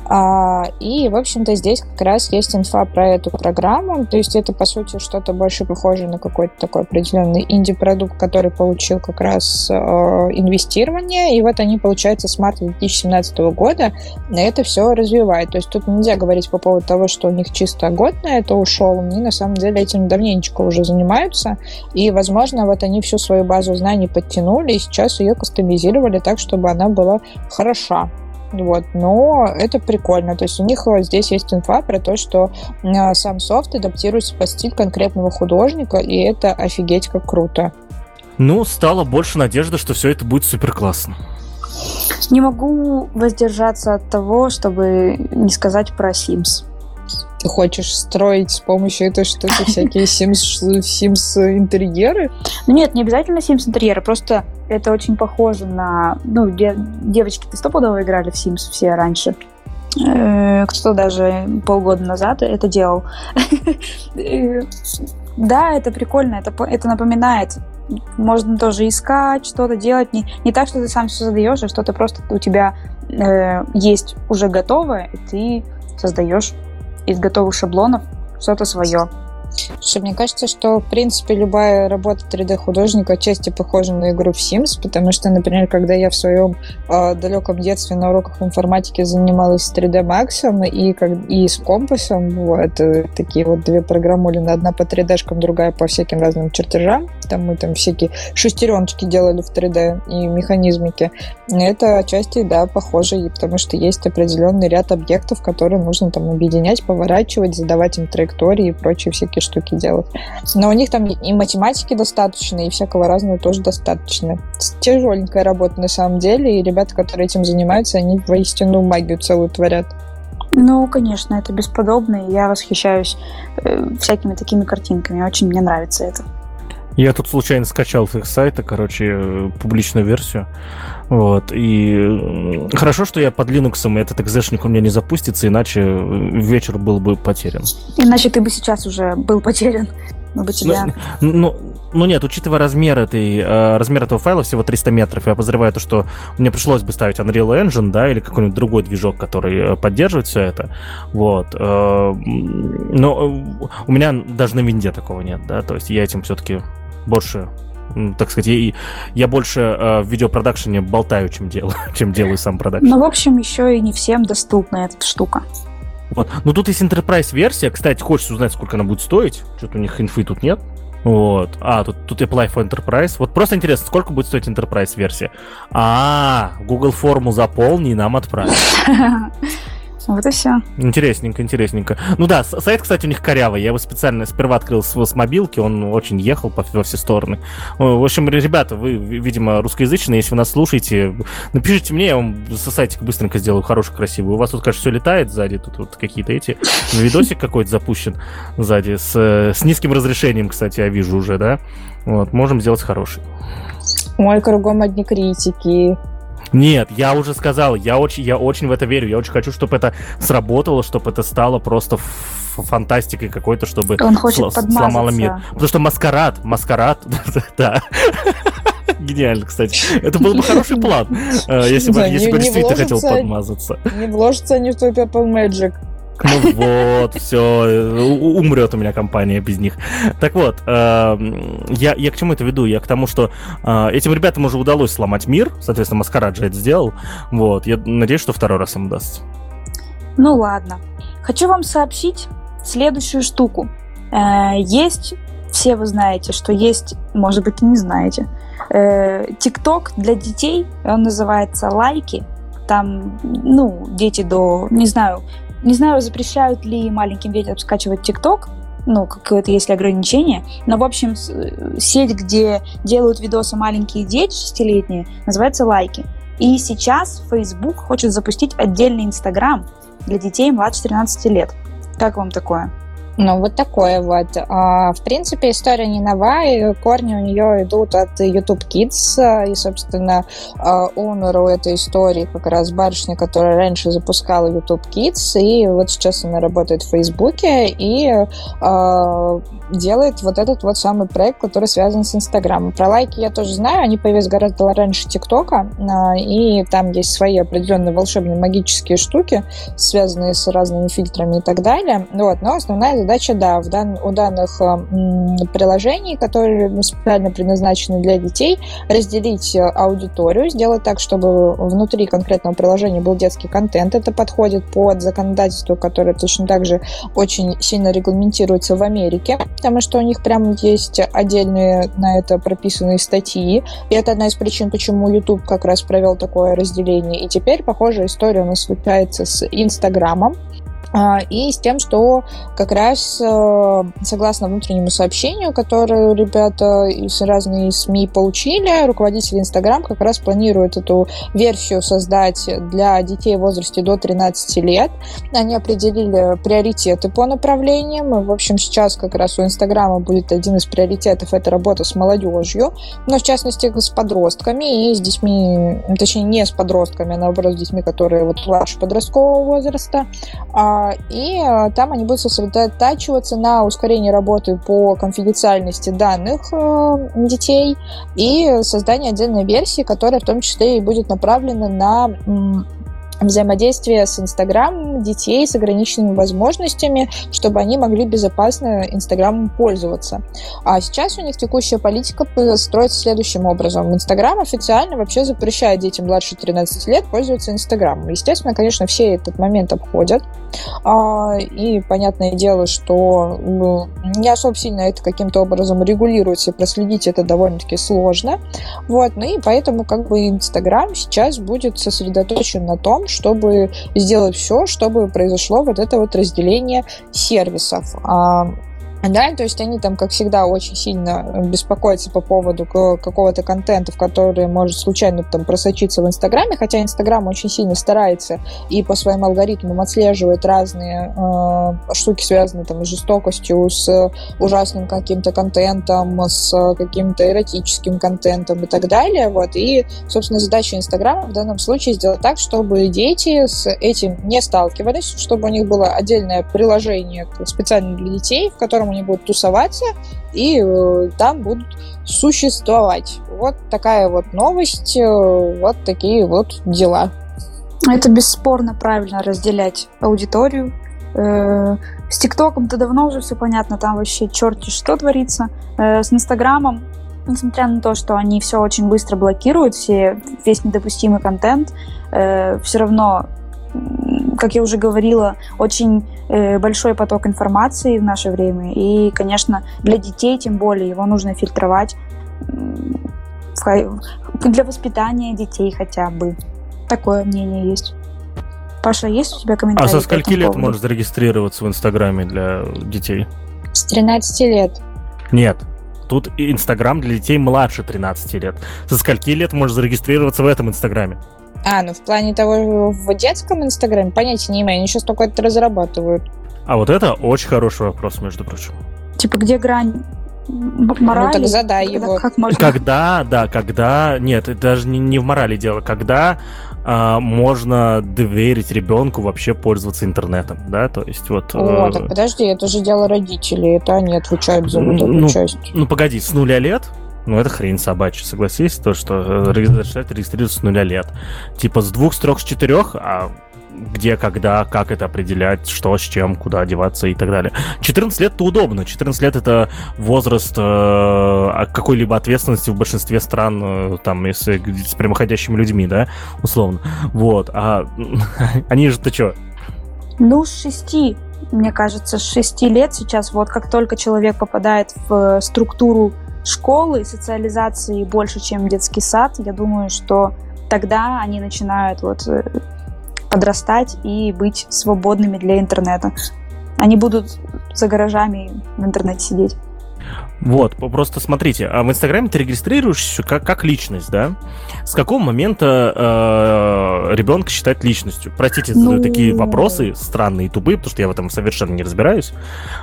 А, и, в общем-то, здесь как раз есть инфа про эту программу. То есть это, по сути, что-то больше похоже на какой-то такой определенный инди-продукт, который получил как раз э, инвестирование. И вот они, получается, с марта 2017 года на это все развивают. То есть тут нельзя говорить по поводу того, что у них чисто год на это ушел. Они, на самом деле, этим давненько уже занимаются. И, возможно, вот они всю свою базу знаний подтянули и сейчас ее кастомизировали так, чтобы она была хороша. Вот, но это прикольно. То есть у них здесь есть инфа про то, что э, сам софт адаптируется под стиль конкретного художника, и это офигеть как круто. Ну, стало больше надежды, что все это будет супер классно. Не могу воздержаться от того, чтобы не сказать про Sims. Ты хочешь строить с помощью этой штуки всякие Sims, Sims интерьеры? Ну нет, не обязательно Sims интерьеры, просто это очень похоже на... Ну, де, девочки-то стопудово играли в Sims все раньше. Э, кто даже полгода назад это делал. Да, это прикольно, это, это напоминает. Можно тоже искать, что-то делать. Не, не так, что ты сам все создаешь, а что-то просто у тебя э, есть уже готовое, и ты создаешь из готовых шаблонов что-то свое. Что мне кажется, что, в принципе, любая работа 3D-художника отчасти похожа на игру в Sims, потому что, например, когда я в своем э, далеком детстве на уроках информатики занималась 3D Max и, как, и с компасом, вот, э, такие вот две программулины, одна по 3D-шкам, другая по всяким разным чертежам, там мы там всякие шестереночки делали в 3D и механизмики, это отчасти, да, похоже, потому что есть определенный ряд объектов, которые нужно там объединять, поворачивать, задавать им траектории и прочие всякие штуки делать. Но у них там и математики достаточно, и всякого разного тоже достаточно. Тяжеленькая работа на самом деле, и ребята, которые этим занимаются, они воистину магию целую творят. Ну, конечно, это бесподобно, и я восхищаюсь э, всякими такими картинками. Очень мне нравится это. Я тут случайно скачал с их сайта, короче, э, публичную версию. Вот. И хорошо, что я под Linux, и этот экзешник у меня не запустится, иначе э, вечер был бы потерян. Иначе ты бы сейчас уже был потерян. Мы бы тебя... Ну, ну, ну нет, учитывая размер, этой, э, размер этого файла, всего 300 метров, я подозреваю то, что мне пришлось бы ставить Unreal Engine, да, или какой-нибудь другой движок, который поддерживает все это. Вот. но у меня даже на винде такого нет, да, то есть я этим все-таки больше так сказать, я, я больше э, в видеопродакшене болтаю, чем делаю, чем делаю сам продакшн. Ну, в общем, еще и не всем доступна эта штука. Вот. Ну, тут есть Enterprise версия. Кстати, хочется узнать, сколько она будет стоить. Что-то у них инфы тут нет. Вот. А, тут, тут Apply for Enterprise. Вот просто интересно, сколько будет стоить Enterprise версия? А, Google форму заполни и нам отправь. Вот и все. Интересненько, интересненько. Ну да, сайт, кстати, у них корявый. Я его специально сперва открыл с, с мобилки, он очень ехал по, во все стороны. В общем, ребята, вы, видимо, русскоязычные, если вы нас слушаете, напишите мне, я вам со сайтика быстренько сделаю хороший, красивый. У вас тут, конечно, все летает сзади, тут вот какие-то эти... Видосик какой-то запущен сзади, с, с низким разрешением, кстати, я вижу уже, да? Вот, можем сделать хороший. Ой, кругом одни критики. Нет, я уже сказал, я очень, я очень в это верю. Я очень хочу, чтобы это сработало, чтобы это стало просто фантастикой какой-то, чтобы Он хочет сл- сломало мир. Потому что маскарад, маскарад, да. Гениально, кстати. Это был бы хороший план, э, если бы если бы действительно хотел подмазаться. Не вложится они в твой Purple Magic. Ну вот, все, умрет у меня компания без них. Так вот, э, я, я к чему это веду? Я к тому, что э, этим ребятам уже удалось сломать мир, соответственно, Маскарад же это сделал. Вот, я надеюсь, что второй раз им удастся. Ну ладно. Хочу вам сообщить следующую штуку. Э, есть, все вы знаете, что есть, может быть, и не знаете, ТикТок для детей, он называется «Лайки», там, ну, дети до, не знаю, не знаю, запрещают ли маленьким детям скачивать ТикТок, ну, какое-то есть ограничение. Но, в общем, э, сеть, где делают видосы маленькие дети, шестилетние, называется «Лайки». И сейчас Facebook хочет запустить отдельный Инстаграм для детей младше 13 лет. Как вам такое? Ну, вот такое вот. А, в принципе, история не новая, корни у нее идут от YouTube Kids, и, собственно, оунеру этой истории как раз барышня, которая раньше запускала YouTube Kids, и вот сейчас она работает в Фейсбуке и а, делает вот этот вот самый проект, который связан с Инстаграмом. Про лайки я тоже знаю, они появились гораздо раньше ТикТока, а, и там есть свои определенные волшебные магические штуки, связанные с разными фильтрами и так далее. Вот. Но основная задача, да, в дан, у данных м, приложений, которые специально предназначены для детей, разделить аудиторию, сделать так, чтобы внутри конкретного приложения был детский контент. Это подходит под законодательство, которое точно так же очень сильно регламентируется в Америке потому что у них прям есть отдельные на это прописанные статьи. И это одна из причин, почему YouTube как раз провел такое разделение. И теперь похожая история у нас случается с Инстаграмом. А, и с тем, что как раз э, согласно внутреннему сообщению, которое ребята из разных СМИ получили, руководитель Инстаграм как раз планирует эту версию создать для детей в возрасте до 13 лет. Они определили приоритеты по направлениям. В общем, сейчас как раз у Инстаграма будет один из приоритетов – это работа с молодежью, но в частности с подростками и с детьми, точнее не с подростками, а наоборот с детьми, которые вот младше подросткового возраста. А и э, там они будут сосредотачиваться на ускорении работы по конфиденциальности данных э, детей и создании отдельной версии, которая в том числе и будет направлена на взаимодействие с Инстаграм детей с ограниченными возможностями, чтобы они могли безопасно Инстаграмом пользоваться. А сейчас у них текущая политика строится следующим образом. Инстаграм официально вообще запрещает детям младше 13 лет пользоваться Инстаграмом. Естественно, конечно, все этот момент обходят. А, и понятное дело, что ну, не особо сильно это каким-то образом регулируется, и проследить это довольно-таки сложно. Вот, ну и поэтому как бы Инстаграм сейчас будет сосредоточен на том, чтобы сделать все, чтобы произошло вот это вот разделение сервисов. Да, то есть они там, как всегда, очень сильно беспокоятся по поводу какого-то контента, в который может случайно там просочиться в Инстаграме, хотя Инстаграм очень сильно старается и по своим алгоритмам отслеживает разные э, штуки, связанные там с жестокостью, с ужасным каким-то контентом, с каким-то эротическим контентом и так далее. Вот. И, собственно, задача Инстаграма в данном случае сделать так, чтобы дети с этим не сталкивались, чтобы у них было отдельное приложение специально для детей, в котором они будут тусоваться и э, там будут существовать. Вот такая вот новость, э, вот такие вот дела. Это бесспорно правильно разделять аудиторию. Э, с ТикТоком-то давно уже все понятно, там вообще черти что творится. С Инстаграмом, несмотря на то, что они все очень быстро блокируют, все, весь недопустимый контент, все равно как я уже говорила, очень большой поток информации в наше время. И, конечно, для детей тем более его нужно фильтровать для воспитания детей хотя бы. Такое мнение есть. Паша, есть у тебя комментарий? А со скольки лет поводу? можно зарегистрироваться в Инстаграме для детей? С 13 лет. Нет, Тут Инстаграм для детей младше 13 лет. Со скольки лет можно зарегистрироваться в этом Инстаграме? А, ну в плане того, в детском Инстаграме понятия не имею, они сейчас только это разрабатывают. А вот это очень хороший вопрос, между прочим. Типа, где грань морали? Ну так задай его. Как можно... Когда, да, когда, нет, это даже не, не в морали дело, когда а, можно доверить ребенку вообще пользоваться интернетом, да, то есть вот... О, э... так подожди, это же дело родителей, это они отвечают за вот эту ну, часть. Ну, погоди, с нуля лет ну, это хрень собачья, согласись, то, что начинает регистрироваться с нуля лет. Типа с двух строк, с четырех, а где, когда, как это определять, что с чем, куда одеваться и так далее. 14 лет это удобно. 14 лет это возраст э, какой-либо ответственности в большинстве стран, э, там, если с прямоходящими людьми, да, условно. Вот. А они же-то что? Ну, с шести, мне кажется, с шести лет сейчас, вот как только человек попадает в структуру школы, социализации больше, чем детский сад, я думаю, что тогда они начинают вот э, подрастать и быть свободными для интернета. Они будут за гаражами в интернете сидеть. Вот, просто смотрите, а в Инстаграме ты регистрируешься как, как личность, да? С какого момента э, ребенка считать личностью? Простите ну... за такие вопросы странные и тупые, потому что я в этом совершенно не разбираюсь.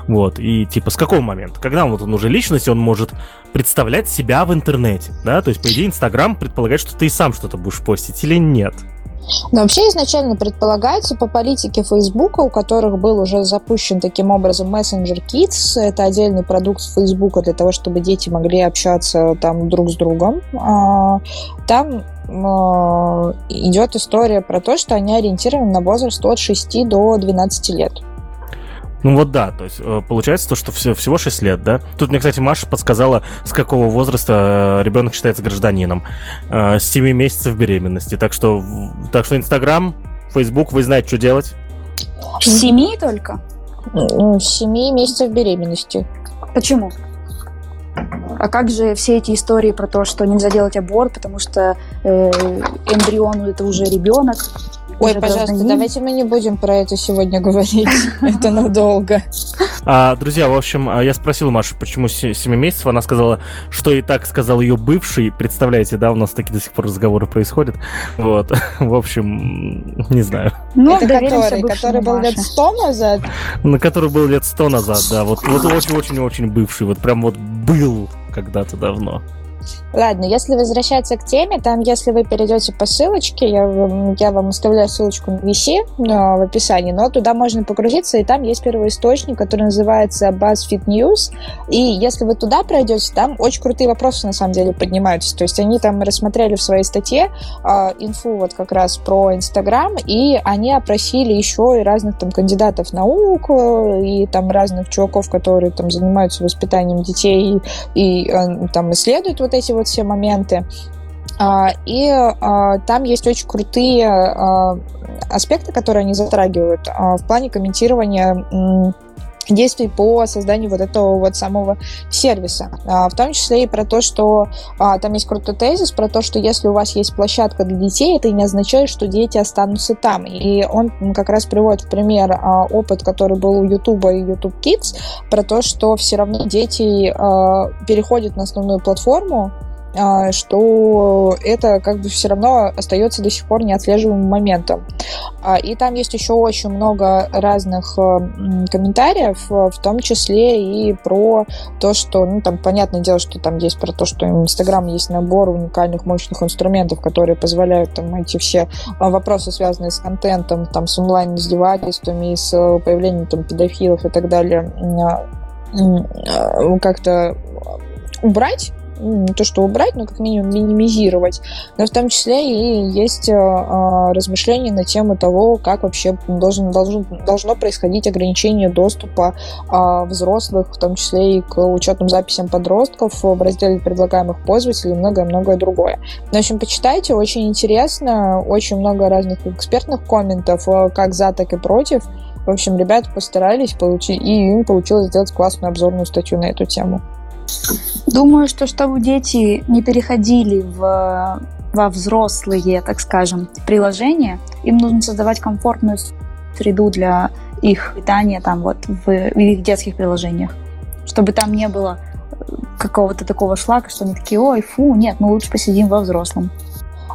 Вот, и типа с какого момента? Когда вот он уже личность, он может представлять себя в интернете, да? То есть, по идее, Инстаграм предполагает, что ты и сам что-то будешь постить или нет? Но вообще изначально предполагается по политике Фейсбука, у которых был уже запущен таким образом Messenger Kids, это отдельный продукт Фейсбука для того, чтобы дети могли общаться там друг с другом. А, там а, идет история про то, что они ориентированы на возраст от 6 до 12 лет. Ну вот да, то есть э, получается то, что все, всего 6 лет, да? Тут мне, кстати, Маша подсказала, с какого возраста э, ребенок считается гражданином. Э, с 7 месяцев беременности. Так что, так что Инстаграм, Фейсбук, вы знаете, что делать. С 7 только? С 7 месяцев беременности. Почему? А как же все эти истории про то, что нельзя делать аборт, потому что э, эмбриону это уже ребенок? Ой, пожалуйста, давайте мы не будем про это сегодня говорить. Это надолго. А, друзья, в общем, а, я спросил Машу, почему 7 месяцев. Она сказала, что и так сказал ее бывший. Представляете, да, у нас такие до сих пор разговоры происходят. Вот. В общем, не знаю. Ну, это который? Который был лет 100 назад? На который был лет 100 назад, да. Вот очень-очень-очень бывший. Вот прям вот был когда-то давно. Ладно, если возвращаться к теме, там, если вы перейдете по ссылочке, я, я вам оставляю ссылочку на VC в описании, но туда можно погрузиться, и там есть первый источник, который называется BuzzFeed News, и если вы туда пройдете, там очень крутые вопросы, на самом деле, поднимаются, то есть они там рассмотрели в своей статье э, инфу вот как раз про Инстаграм, и они опросили еще и разных там кандидатов наук, и там разных чуваков, которые там занимаются воспитанием детей и, и э, там исследуют вот эти вот все моменты. А, и а, там есть очень крутые а, аспекты, которые они затрагивают в плане комментирования действий по созданию вот этого вот самого сервиса. В том числе и про то, что там есть крутой тезис про то, что если у вас есть площадка для детей, это не означает, что дети останутся там. И он как раз приводит в пример опыт, который был у YouTube и YouTube Kids, про то, что все равно дети переходят на основную платформу, а, что это как бы все равно остается до сих пор неотслеживаемым моментом. А, и там есть еще очень много разных э, комментариев, э, в том числе и про то, что, ну, там, понятное дело, что там есть про то, что у Инстаграм есть набор уникальных мощных инструментов, которые позволяют там эти все а, вопросы, связанные с контентом, там, с онлайн-издевательствами, с появлением там педофилов и так далее, как-то убрать не то что убрать, но как минимум минимизировать. Но в том числе и есть э, э, размышления на тему того, как вообще должен, должен, должно происходить ограничение доступа э, взрослых, в том числе и к учетным записям подростков в разделе предлагаемых пользователей и многое-многое другое. В общем, почитайте, очень интересно, очень много разных экспертных комментов, как за, так и против. В общем, ребята постарались получить, и им получилось сделать классную обзорную статью на эту тему. Думаю, что чтобы дети не переходили в, во взрослые, так скажем, приложения, им нужно создавать комфортную среду для их питания там вот в, в их детских приложениях, чтобы там не было какого-то такого шлака, что они такие, ой, фу, нет, мы лучше посидим во взрослом.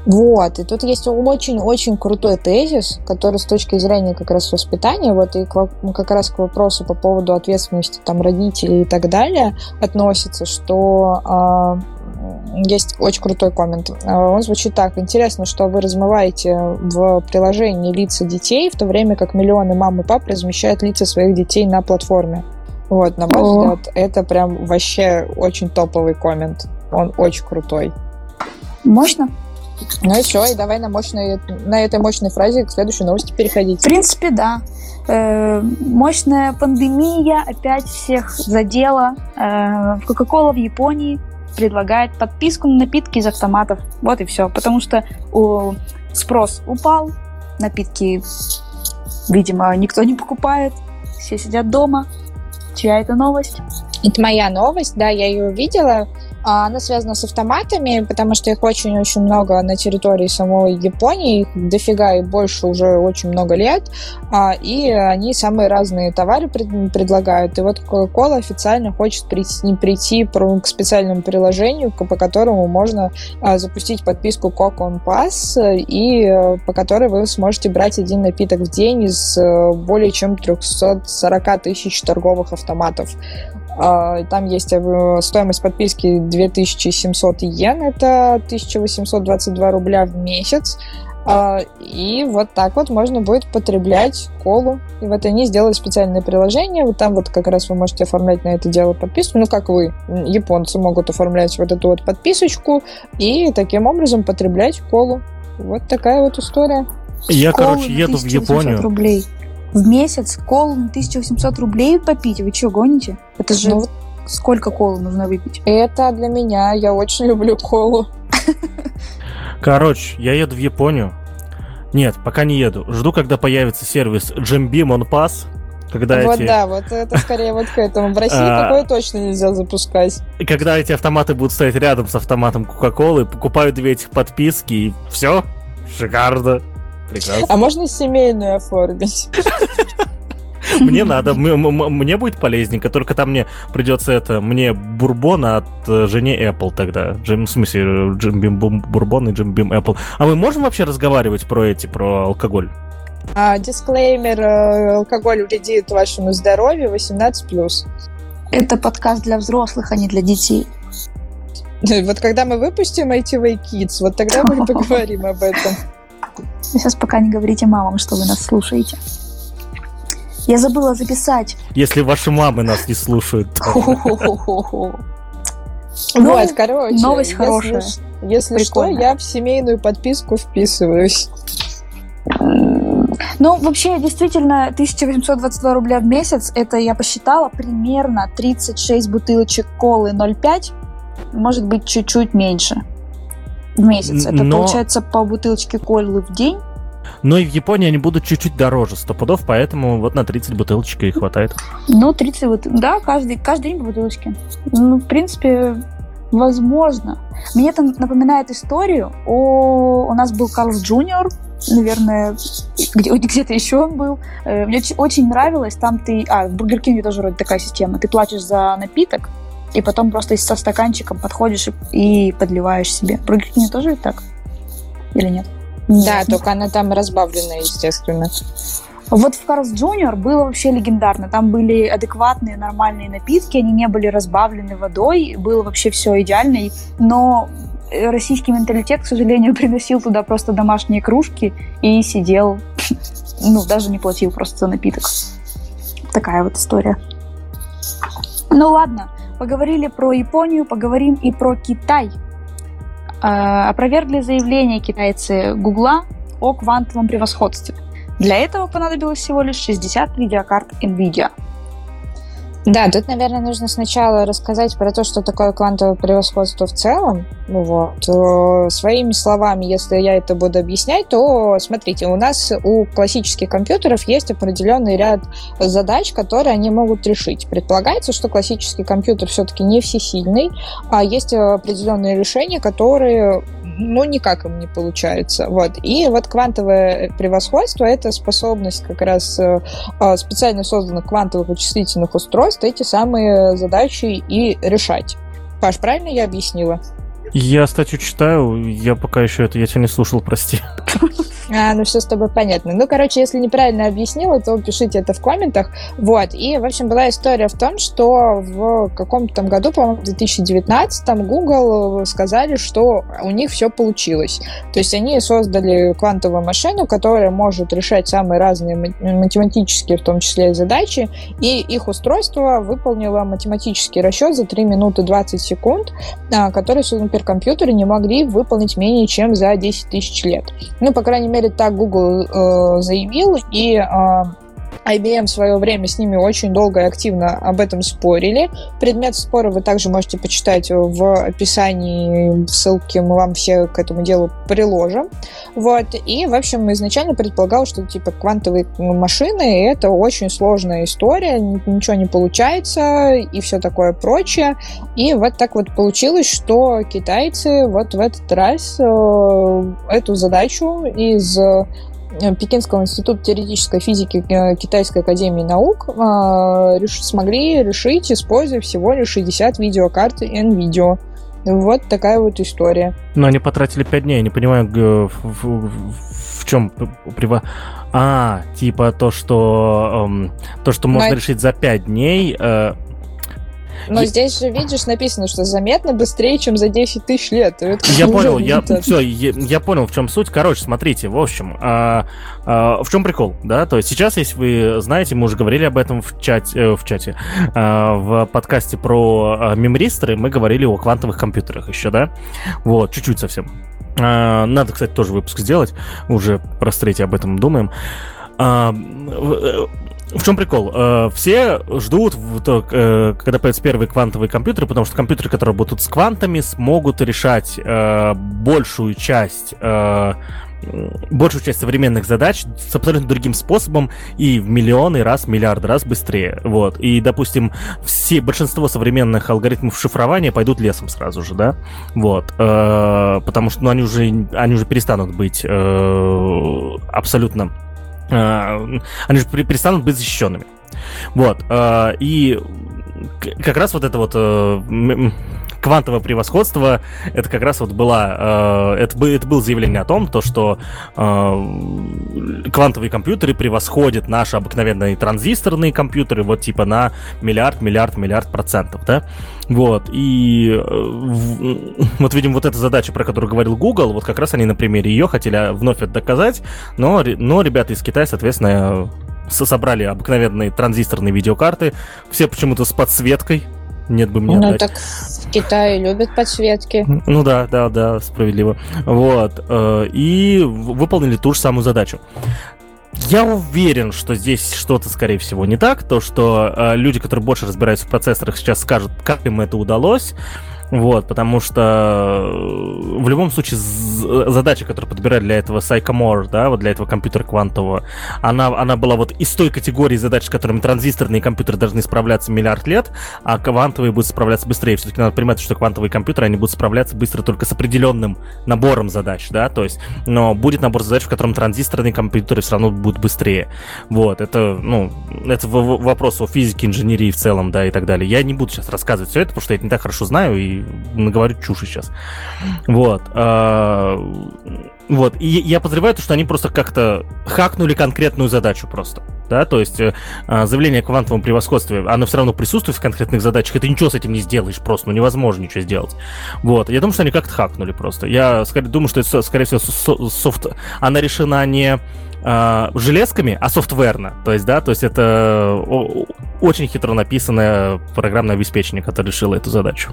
Вот, и тут есть очень-очень крутой тезис, который с точки зрения как раз воспитания, вот и к, ну, как раз к вопросу по поводу ответственности там родителей и так далее относится, что э, есть очень крутой коммент. А, он звучит так. Интересно, что вы размываете в приложении лица детей, в то время как миллионы мам и пап размещают лица своих детей на платформе. Вот, на мой О. взгляд, это прям вообще очень топовый коммент. Он очень крутой. Мощно? Ну и все, и давай на, мощной, на этой мощной фразе к следующей новости переходить. В принципе, да. Э, мощная пандемия опять всех задела. Э, Кока-кола в Японии предлагает подписку на напитки из автоматов. Вот и все. Потому что у, спрос упал, напитки, видимо, никто не покупает, все сидят дома. Чья это новость? Это моя новость, да, я ее увидела. А она связана с автоматами, потому что их очень-очень много на территории самой Японии, их дофига и больше уже очень много лет, а, и они самые разные товары предлагают. И вот Coca-Cola официально хочет прийти, прийти к специальному приложению, по которому можно а, запустить подписку Coca on Pass, и по которой вы сможете брать один напиток в день из э, более чем 340 тысяч торговых автоматов. А, там есть э, стоимость подписки 2700 йен, это 1822 рубля в месяц. А, и вот так вот можно будет потреблять колу. И вот они сделали специальное приложение. Вот там вот как раз вы можете оформлять на это дело подписку. Ну, как вы, японцы, могут оформлять вот эту вот подписочку и таким образом потреблять колу. Вот такая вот история. Я, Колу короче, еду в Японию. Рублей в месяц колу на 1800 рублей попить? Вы что, гоните? Это же ну, сколько колы нужно выпить? Это для меня. Я очень люблю колу. Короче, я еду в Японию. Нет, пока не еду. Жду, когда появится сервис Jim Beam on Pass. Когда вот эти... да, вот это скорее вот к этому. В России а, такое точно нельзя запускать. Когда эти автоматы будут стоять рядом с автоматом Кока-Колы, покупаю две этих подписки и все. Шикарно. Прекрасно. А можно семейную оформить? Мне надо, мне будет полезненько, только там мне придется это, мне бурбон от э, жене Apple тогда. Джим, в смысле, Джим Бим бурбон и Джим Бим Apple. А мы можем вообще разговаривать про эти, про алкоголь? А, дисклеймер, э, алкоголь вредит вашему здоровью 18+. Это подкаст для взрослых, а не для детей. Вот когда мы выпустим ITV Kids, вот тогда мы поговорим об этом. Сейчас пока не говорите мамам, что вы нас слушаете. Я забыла записать. Если ваши мамы нас не слушают. Вот, короче. Новость хорошая. Если что, я в семейную подписку вписываюсь. Ну, вообще, действительно, 1822 рубля в месяц, это я посчитала примерно 36 бутылочек колы 0,5, может быть, чуть-чуть меньше в месяц. Это Но... получается по бутылочке колы в день. Но и в Японии они будут чуть-чуть дороже, сто пудов, поэтому вот на 30 бутылочек и хватает. Ну, 30 бутылочек, да, каждый, каждый день по бутылочке. Ну, в принципе, возможно. Мне это напоминает историю о... У нас был Carl's Jr., наверное, где, где-то еще он был. Э, мне очень нравилось, там ты... А, в Бургер Кинге тоже вроде такая система. Ты платишь за напиток, и потом просто со стаканчиком подходишь и, подливаешь себе. Грехни тоже так? Или нет? Да, только она там разбавленная, естественно. Вот в Карлс Джуниор было вообще легендарно. Там были адекватные, нормальные напитки, они не были разбавлены водой, было вообще все идеально. Но российский менталитет, к сожалению, приносил туда просто домашние кружки и сидел, ну, даже не платил просто за напиток. Такая вот история. Ну ладно, Поговорили про Японию, поговорим и про Китай. Э, опровергли заявление китайцы Гугла о квантовом превосходстве. Для этого понадобилось всего лишь 60 видеокарт NVIDIA – да, тут, наверное, нужно сначала рассказать про то, что такое квантовое превосходство в целом. Вот. Своими словами, если я это буду объяснять, то смотрите, у нас у классических компьютеров есть определенный ряд задач, которые они могут решить. Предполагается, что классический компьютер все-таки не всесильный, а есть определенные решения, которые ну, никак им не получается. Вот. И вот квантовое превосходство — это способность как раз э, а, специально созданных квантовых вычислительных устройств эти самые задачи и решать. Паш, правильно я объяснила? Я статью читаю, я пока еще это, я тебя не слушал, прости. А, ну все с тобой понятно. Ну, короче, если неправильно объяснила, то пишите это в комментах. Вот. И, в общем, была история в том, что в каком-то там году, по-моему, в 2019 там Google сказали, что у них все получилось. То есть они создали квантовую машину, которая может решать самые разные математические, в том числе, задачи, и их устройство выполнило математический расчет за 3 минуты 20 секунд, а, который суперкомпьютеры не могли выполнить менее чем за 10 тысяч лет. Ну, по крайней мере, так Google э, заявил, и э, IBM в свое время с ними очень долго и активно об этом спорили. Предмет спора вы также можете почитать в описании, ссылки мы вам все к этому делу приложим. Вот. И, в общем, изначально предполагал, что типа квантовые машины — это очень сложная история, ничего не получается и все такое прочее. И вот так вот получилось, что китайцы вот в этот раз э, эту задачу из Пекинского института теоретической физики э, Китайской академии наук э, смогли решить, используя всего лишь 60 видеокарт NVIDIA. Вот такая вот история. Но они потратили 5 дней, я не понимаю, в, в, в чем прива... А, типа то, что эм, то, что можно Но... решить за 5 дней, э, но и... здесь же, видишь, написано, что заметно быстрее, чем за 10 тысяч лет. Это я понял, я, все, я, я понял, в чем суть. Короче, смотрите, в общем, а, а, в чем прикол, да? То есть сейчас, если вы знаете, мы уже говорили об этом в чате, э, в чате, а, в подкасте про а, мемристеры, мы говорили о квантовых компьютерах еще, да? Вот, чуть-чуть совсем. А, надо, кстати, тоже выпуск сделать, уже про стрейте об этом думаем. А, в чем прикол? Э, все ждут, э, когда появятся первые квантовые компьютеры, потому что компьютеры, которые работают с квантами, смогут решать э, большую часть большую часть современных задач с абсолютно другим способом и в миллионы раз, миллиарды раз быстрее. Вот. И, допустим, все, большинство современных алгоритмов шифрования пойдут лесом сразу же, да? Вот. потому что ну, они, уже, они уже перестанут быть абсолютно они же перестанут быть защищенными. Вот. А, и как раз вот это вот э, квантовое превосходство, это как раз вот была, э, это, это было заявление о том, то, что э, квантовые компьютеры превосходят наши обыкновенные транзисторные компьютеры вот типа на миллиард, миллиард, миллиард процентов, да, вот, и э, вот видим вот эта задача, про которую говорил Google, вот как раз они на примере ее хотели вновь это доказать, но, но ребята из Китая, соответственно, собрали обыкновенные транзисторные видеокарты, все почему-то с подсветкой, нет бы мне Ну отдать. так в Китае любят подсветки. Ну да, да, да, справедливо. Вот. Э, и выполнили ту же самую задачу. Я уверен, что здесь что-то, скорее всего, не так. То, что э, люди, которые больше разбираются в процессорах, сейчас скажут, как им это удалось. Вот, потому что э, в любом случае задача, которую подбирали для этого Psychomore, да, вот для этого компьютера квантового, она, она была вот из той категории задач, с которыми транзисторные компьютеры должны справляться миллиард лет, а квантовые будут справляться быстрее. Все-таки надо понимать, что квантовые компьютеры, они будут справляться быстро только с определенным набором задач, да, то есть, но будет набор задач, в котором транзисторные компьютеры все равно будут быстрее. Вот, это, ну, это вопрос о физике, инженерии в целом, да, и так далее. Я не буду сейчас рассказывать все это, потому что я это не так хорошо знаю, и наговорю чуши сейчас. Вот. А, вот. И я подозреваю, что они просто как-то хакнули конкретную задачу просто. Да, то есть а, заявление о квантовом превосходстве, оно все равно присутствует в конкретных задачах, и ты ничего с этим не сделаешь просто, ну невозможно ничего сделать. Вот, я думаю, что они как-то хакнули просто. Я скорее думаю, что это, скорее всего, софт... Она решена не э, железками, а софтверно. То есть, да, то есть это очень хитро написанное программное обеспечение, которое решило эту задачу.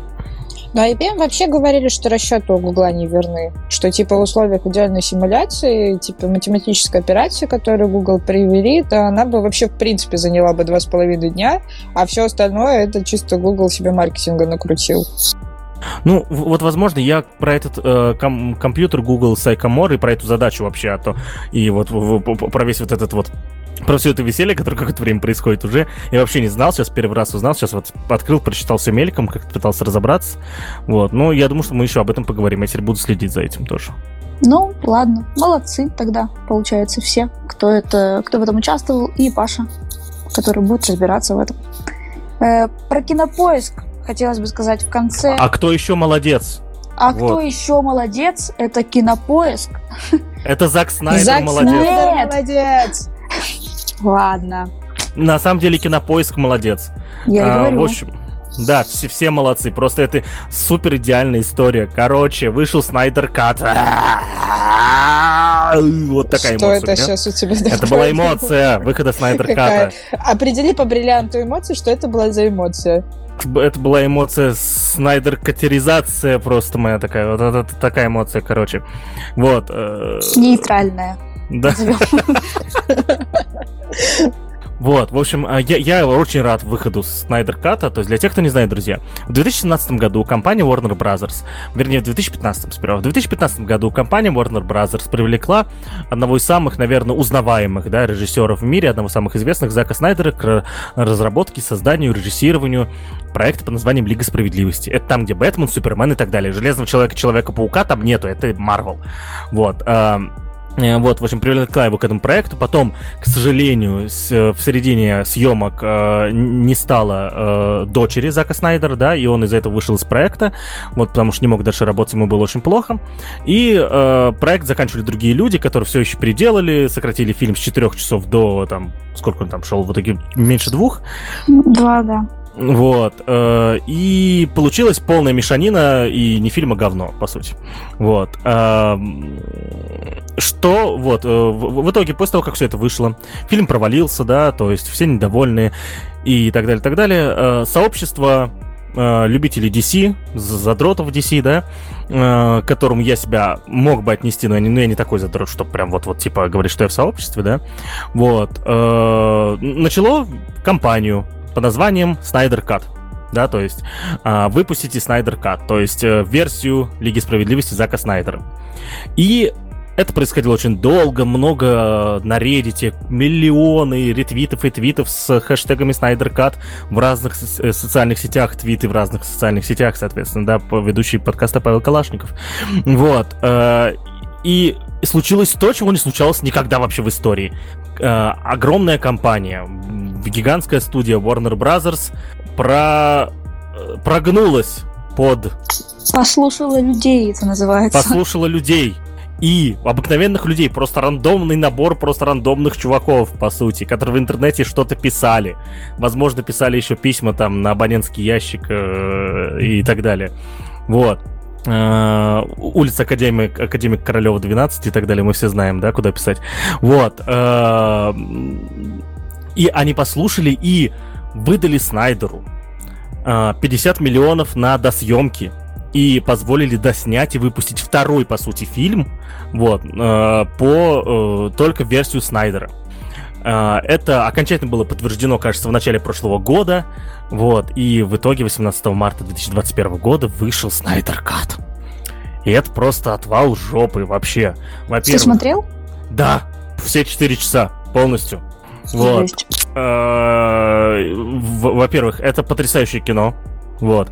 Но IBM вообще говорили, что расчеты у Гугла не верны. Что типа в условиях идеальной симуляции, типа математической операции, которую Google привели, то она бы вообще в принципе заняла бы два с половиной дня, а все остальное это чисто Google себе маркетинга накрутил. Ну, вот, возможно, я про этот э, ком- компьютер Google Sycamore и про эту задачу вообще, а то и вот в, в, про весь вот этот вот про все это веселье, которое какое-то время происходит уже. Я вообще не знал, сейчас первый раз узнал, сейчас вот открыл, прочитал все мельком, как-то пытался разобраться. Вот, но я думаю, что мы еще об этом поговорим. Я теперь буду следить за этим тоже. Ну, ладно, молодцы тогда, получается, все, кто, это, кто в этом участвовал, и Паша, который будет разбираться в этом. Э, про кинопоиск хотелось бы сказать в конце. А кто еще молодец? А вот. кто еще молодец? Это кинопоиск. Это Зак Снайдер Зак молодец. Снайдер молодец. Ладно. На самом деле кинопоиск молодец. Я а, говорю. В общем, да, все, все молодцы. Просто это супер идеальная история. Короче, вышел Снайдер Кат. Вот такая Что эмоция. это сейчас у тебя Это была эмоция выхода Снайдер Ката. Определи по бриллианту эмоции, что это была за эмоция. Это была эмоция Снайдер катеризация просто моя такая. Вот это такая эмоция, короче. Вот. Э, Нейтральная. Да. Вот, в общем, а, я, я очень рад выходу Снайдер Ката. То есть, для тех, кто не знает, друзья, в 2017 году компания Warner Brothers, вернее, в 2015 сперва, в 2015 году компания Warner Brothers привлекла одного из самых, наверное, узнаваемых да, режиссеров в мире, одного из самых известных, Зака Снайдера, к разработке, созданию, режиссированию проекта под названием Лига Справедливости. Это там, где Бэтмен, Супермен и так далее. Железного Человека, Человека-паука там нету, это Марвел. Вот. Э, вот, в общем, привлекла его к этому проекту. Потом, к сожалению, с, в середине съемок э, не стало э, дочери Зака Снайдера, да, и он из-за этого вышел из проекта, вот, потому что не мог дальше работать, ему было очень плохо. И э, проект заканчивали другие люди, которые все еще переделали, сократили фильм с 4 часов до, там, сколько он там шел, в итоге меньше двух. Два, да. Вот. Э, и получилась полная мешанина и не фильма говно, по сути. Вот. Э, что, вот, э, в, в итоге, после того, как все это вышло, фильм провалился, да, то есть все недовольны и так далее, так далее. Э, сообщество э, любителей DC, задротов DC, да, э, к которому я себя мог бы отнести, но я не, но я не такой задрот, что прям вот-вот, типа, говорить, что я в сообществе, да, вот, э, начало кампанию под названием Snyder Cut. Да, то есть э, выпустите Snyder Cut, то есть э, версию Лиги Справедливости Зака Снайдера. И это происходило очень долго, много на Reddit, миллионы ретвитов и твитов с хэштегами Snyder Cut в разных э, социальных сетях, твиты в разных социальных сетях, соответственно, да, ведущий подкаста Павел Калашников. Вот. Э, и случилось то, чего не случалось никогда вообще в истории. Э, огромная компания, гигантская студия Warner Brothers про... Э, прогнулась под... Послушала людей, это называется. Послушала людей. И обыкновенных людей, просто рандомный набор просто рандомных чуваков, по сути, которые в интернете что-то писали. Возможно, писали еще письма там на абонентский ящик э, и так далее. Вот. Э, улица Академик, Академик Королева 12 и так далее, мы все знаем, да, куда писать. Вот. Э, и они послушали и выдали Снайдеру 50 э, миллионов на досъемки и позволили доснять и выпустить второй, по сути, фильм, вот, по только версию Снайдера. Это окончательно было подтверждено, кажется, в начале прошлого года. Вот, и в итоге 18 марта 2021 года вышел Снайдер Кат. И это просто отвал жопы вообще. Ты смотрел? Да, все 4 часа полностью. Вот. Э, во-первых, это потрясающее кино. Вот.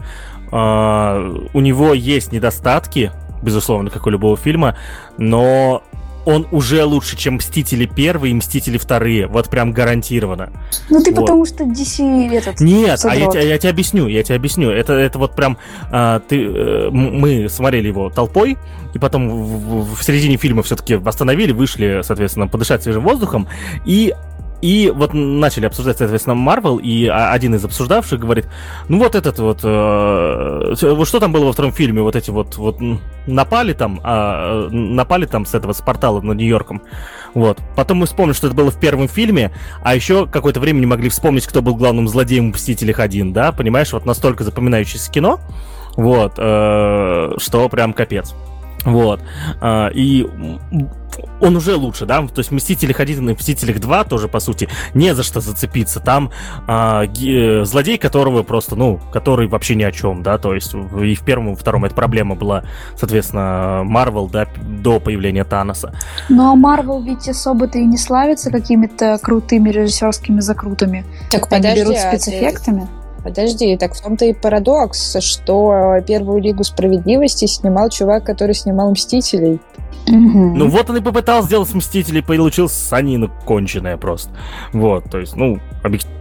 Э, у него есть недостатки, безусловно, как у любого фильма, но он уже лучше, чем Мстители первые и Мстители вторые. Вот прям гарантированно. Ну ты вот. потому что DC этот... Нет, а я, я, я тебе объясню, я тебе объясню. Это, это вот прям... А, ты, э, мы смотрели его толпой, и потом в, в середине фильма все-таки остановили, вышли, соответственно, подышать свежим воздухом, и и вот начали обсуждать, соответственно, Марвел, и один из обсуждавших говорит, ну вот этот вот, э, вот что там было во втором фильме, вот эти вот, вот напали там, э, напали там с этого, с портала над Нью-Йорком, вот. Потом мы вспомнили, что это было в первом фильме, а еще какое-то время не могли вспомнить, кто был главным злодеем в «Мстителях 1», да, понимаешь, вот настолько запоминающееся кино, вот, э, что прям капец. Вот. Э, и он уже лучше, да, то есть в Мстителях 1 и Мстителях 2 тоже, по сути, не за что зацепиться. Там а, ги- злодей, которого просто, ну, который вообще ни о чем, да, то есть и в первом, и во втором эта проблема была, соответственно, Марвел, да, до появления Таноса. Ну, а Марвел ведь особо-то и не славится какими-то крутыми режиссерскими закрутами. Так, Они подожди, берут а спецэффектами. А Подожди, так в том-то и парадокс, что первую Лигу Справедливости снимал чувак, который снимал Мстителей. Угу. Ну вот он и попытался сделать Мстителей, получился санина конченая просто. Вот, то есть, ну, объективно.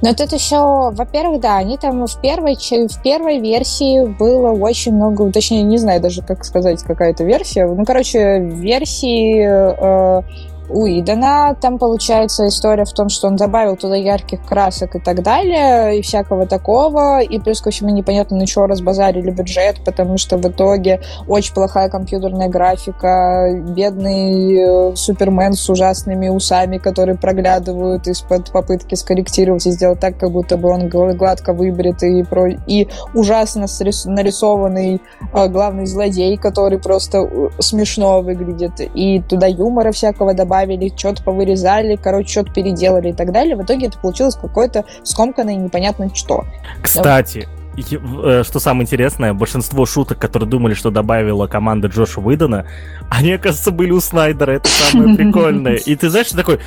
Но тут еще, во-первых, да, они там в первой, в первой версии было очень много, точнее, не знаю даже, как сказать, какая-то версия. Ну, короче, версии э, у Идана. Там получается история в том, что он добавил туда ярких красок и так далее, и всякого такого. И плюс ко всему непонятно, на чего разбазарили бюджет, потому что в итоге очень плохая компьютерная графика, бедный э, Супермен с ужасными усами, которые проглядывают из-под попытки скорректировать и сделать так, как будто бы он гладко выбритый и, про... и ужасно нарисованный э, главный злодей, который просто э, смешно выглядит. И туда юмора всякого добавили добавили, что-то повырезали, короче, что-то переделали и так далее. В итоге это получилось какое-то скомканное непонятно что. Кстати, Э, что самое интересное, большинство шуток, которые думали, что добавила команда Джоша Уидона, они, оказывается, были у Снайдера. Это самое прикольное. И ты знаешь, такой...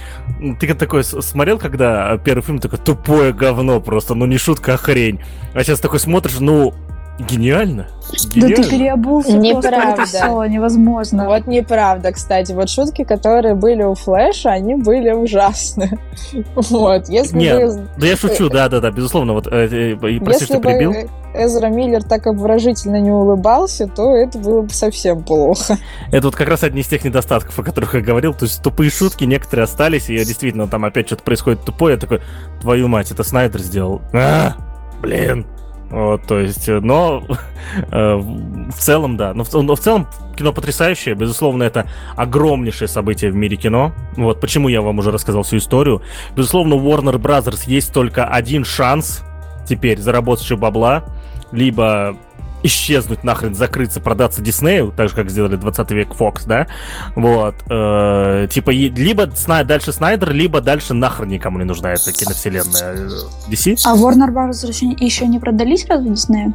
Ты такой смотрел, когда первый фильм, такой тупое говно просто, ну не шутка, а хрень. А сейчас такой смотришь, ну, Гениально. Гениально. Да ты переобулся неправда. просто, это все невозможно. Вот неправда, кстати. Вот шутки, которые были у Флэша, они были ужасны. Вот, если Нет, бы... да я шучу, да-да-да, безусловно. Вот, э, э, прости, что перебил. Эзра Миллер так обворожительно не улыбался, то это было бы совсем плохо. Это вот как раз одни из тех недостатков, о которых я говорил. То есть тупые шутки некоторые остались, и я действительно там опять что-то происходит тупое. Я такой, твою мать, это Снайдер сделал. А, блин. Вот, то есть, э, но э, в целом, да. Но в, но в целом кино потрясающее. Безусловно, это огромнейшее событие в мире кино. Вот почему я вам уже рассказал всю историю. Безусловно, у Warner Brothers есть только один шанс теперь заработать еще бабла. Либо исчезнуть нахрен, закрыться, продаться Диснею, так же, как сделали 20 век Fox, да, вот, э, типа, либо Снай, дальше Снайдер, либо дальше нахрен никому не нужна эта киновселенная э, DC. А Warner Bros. еще не продались разве Диснею?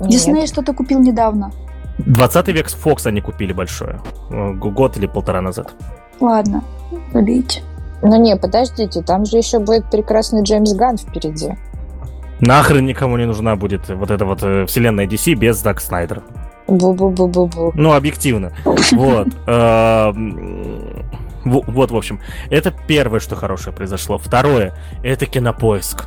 Дисней что-то купил недавно. 20 век Fox они купили большое, э, год или полтора назад. Ладно, забейте. Ну не, подождите, там же еще будет прекрасный Джеймс Ганн впереди. Нахрен никому не нужна будет вот эта вот э, вселенная DC без Зак Снайдера. Бу-бу-бу-бу-бу. Ну, объективно. Вот. Эм, вот, в общем, это первое, что хорошее произошло. Второе, это кинопоиск.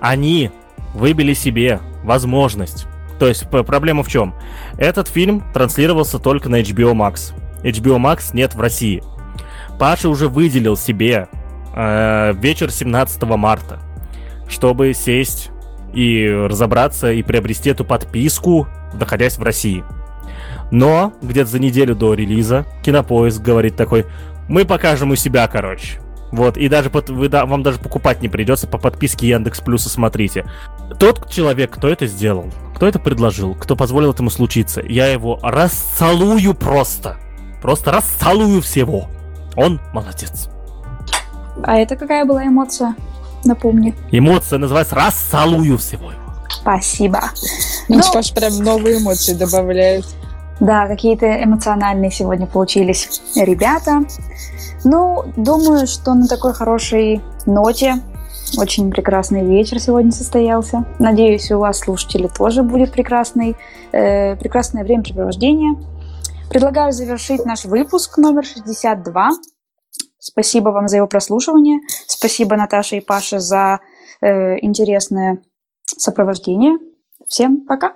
Они выбили себе возможность. То есть проблема в чем? Этот фильм транслировался только на HBO Max. HBO Max нет в России. Паша уже выделил себе э, вечер 17 марта чтобы сесть и разобраться и приобрести эту подписку, находясь в России. Но где-то за неделю до релиза Кинопоиск говорит такой, мы покажем у себя, короче. Вот, и даже под, вы, да, вам даже покупать не придется по подписке Яндекс Плюса смотрите. Тот человек, кто это сделал, кто это предложил, кто позволил этому случиться, я его расцелую просто. Просто расцелую всего. Он молодец. А это какая была эмоция? Напомни. Эмоция называется «Расцелую всего его». Спасибо. Ну, ну Паш прям новые эмоции добавляет. Да, какие-то эмоциональные сегодня получились ребята. Ну, думаю, что на такой хорошей ноте очень прекрасный вечер сегодня состоялся. Надеюсь, у вас, слушатели, тоже будет прекрасный, э, прекрасное времяпрепровождение. Предлагаю завершить наш выпуск номер 62 Спасибо вам за его прослушивание. Спасибо Наташе и Паше за э, интересное сопровождение. Всем пока!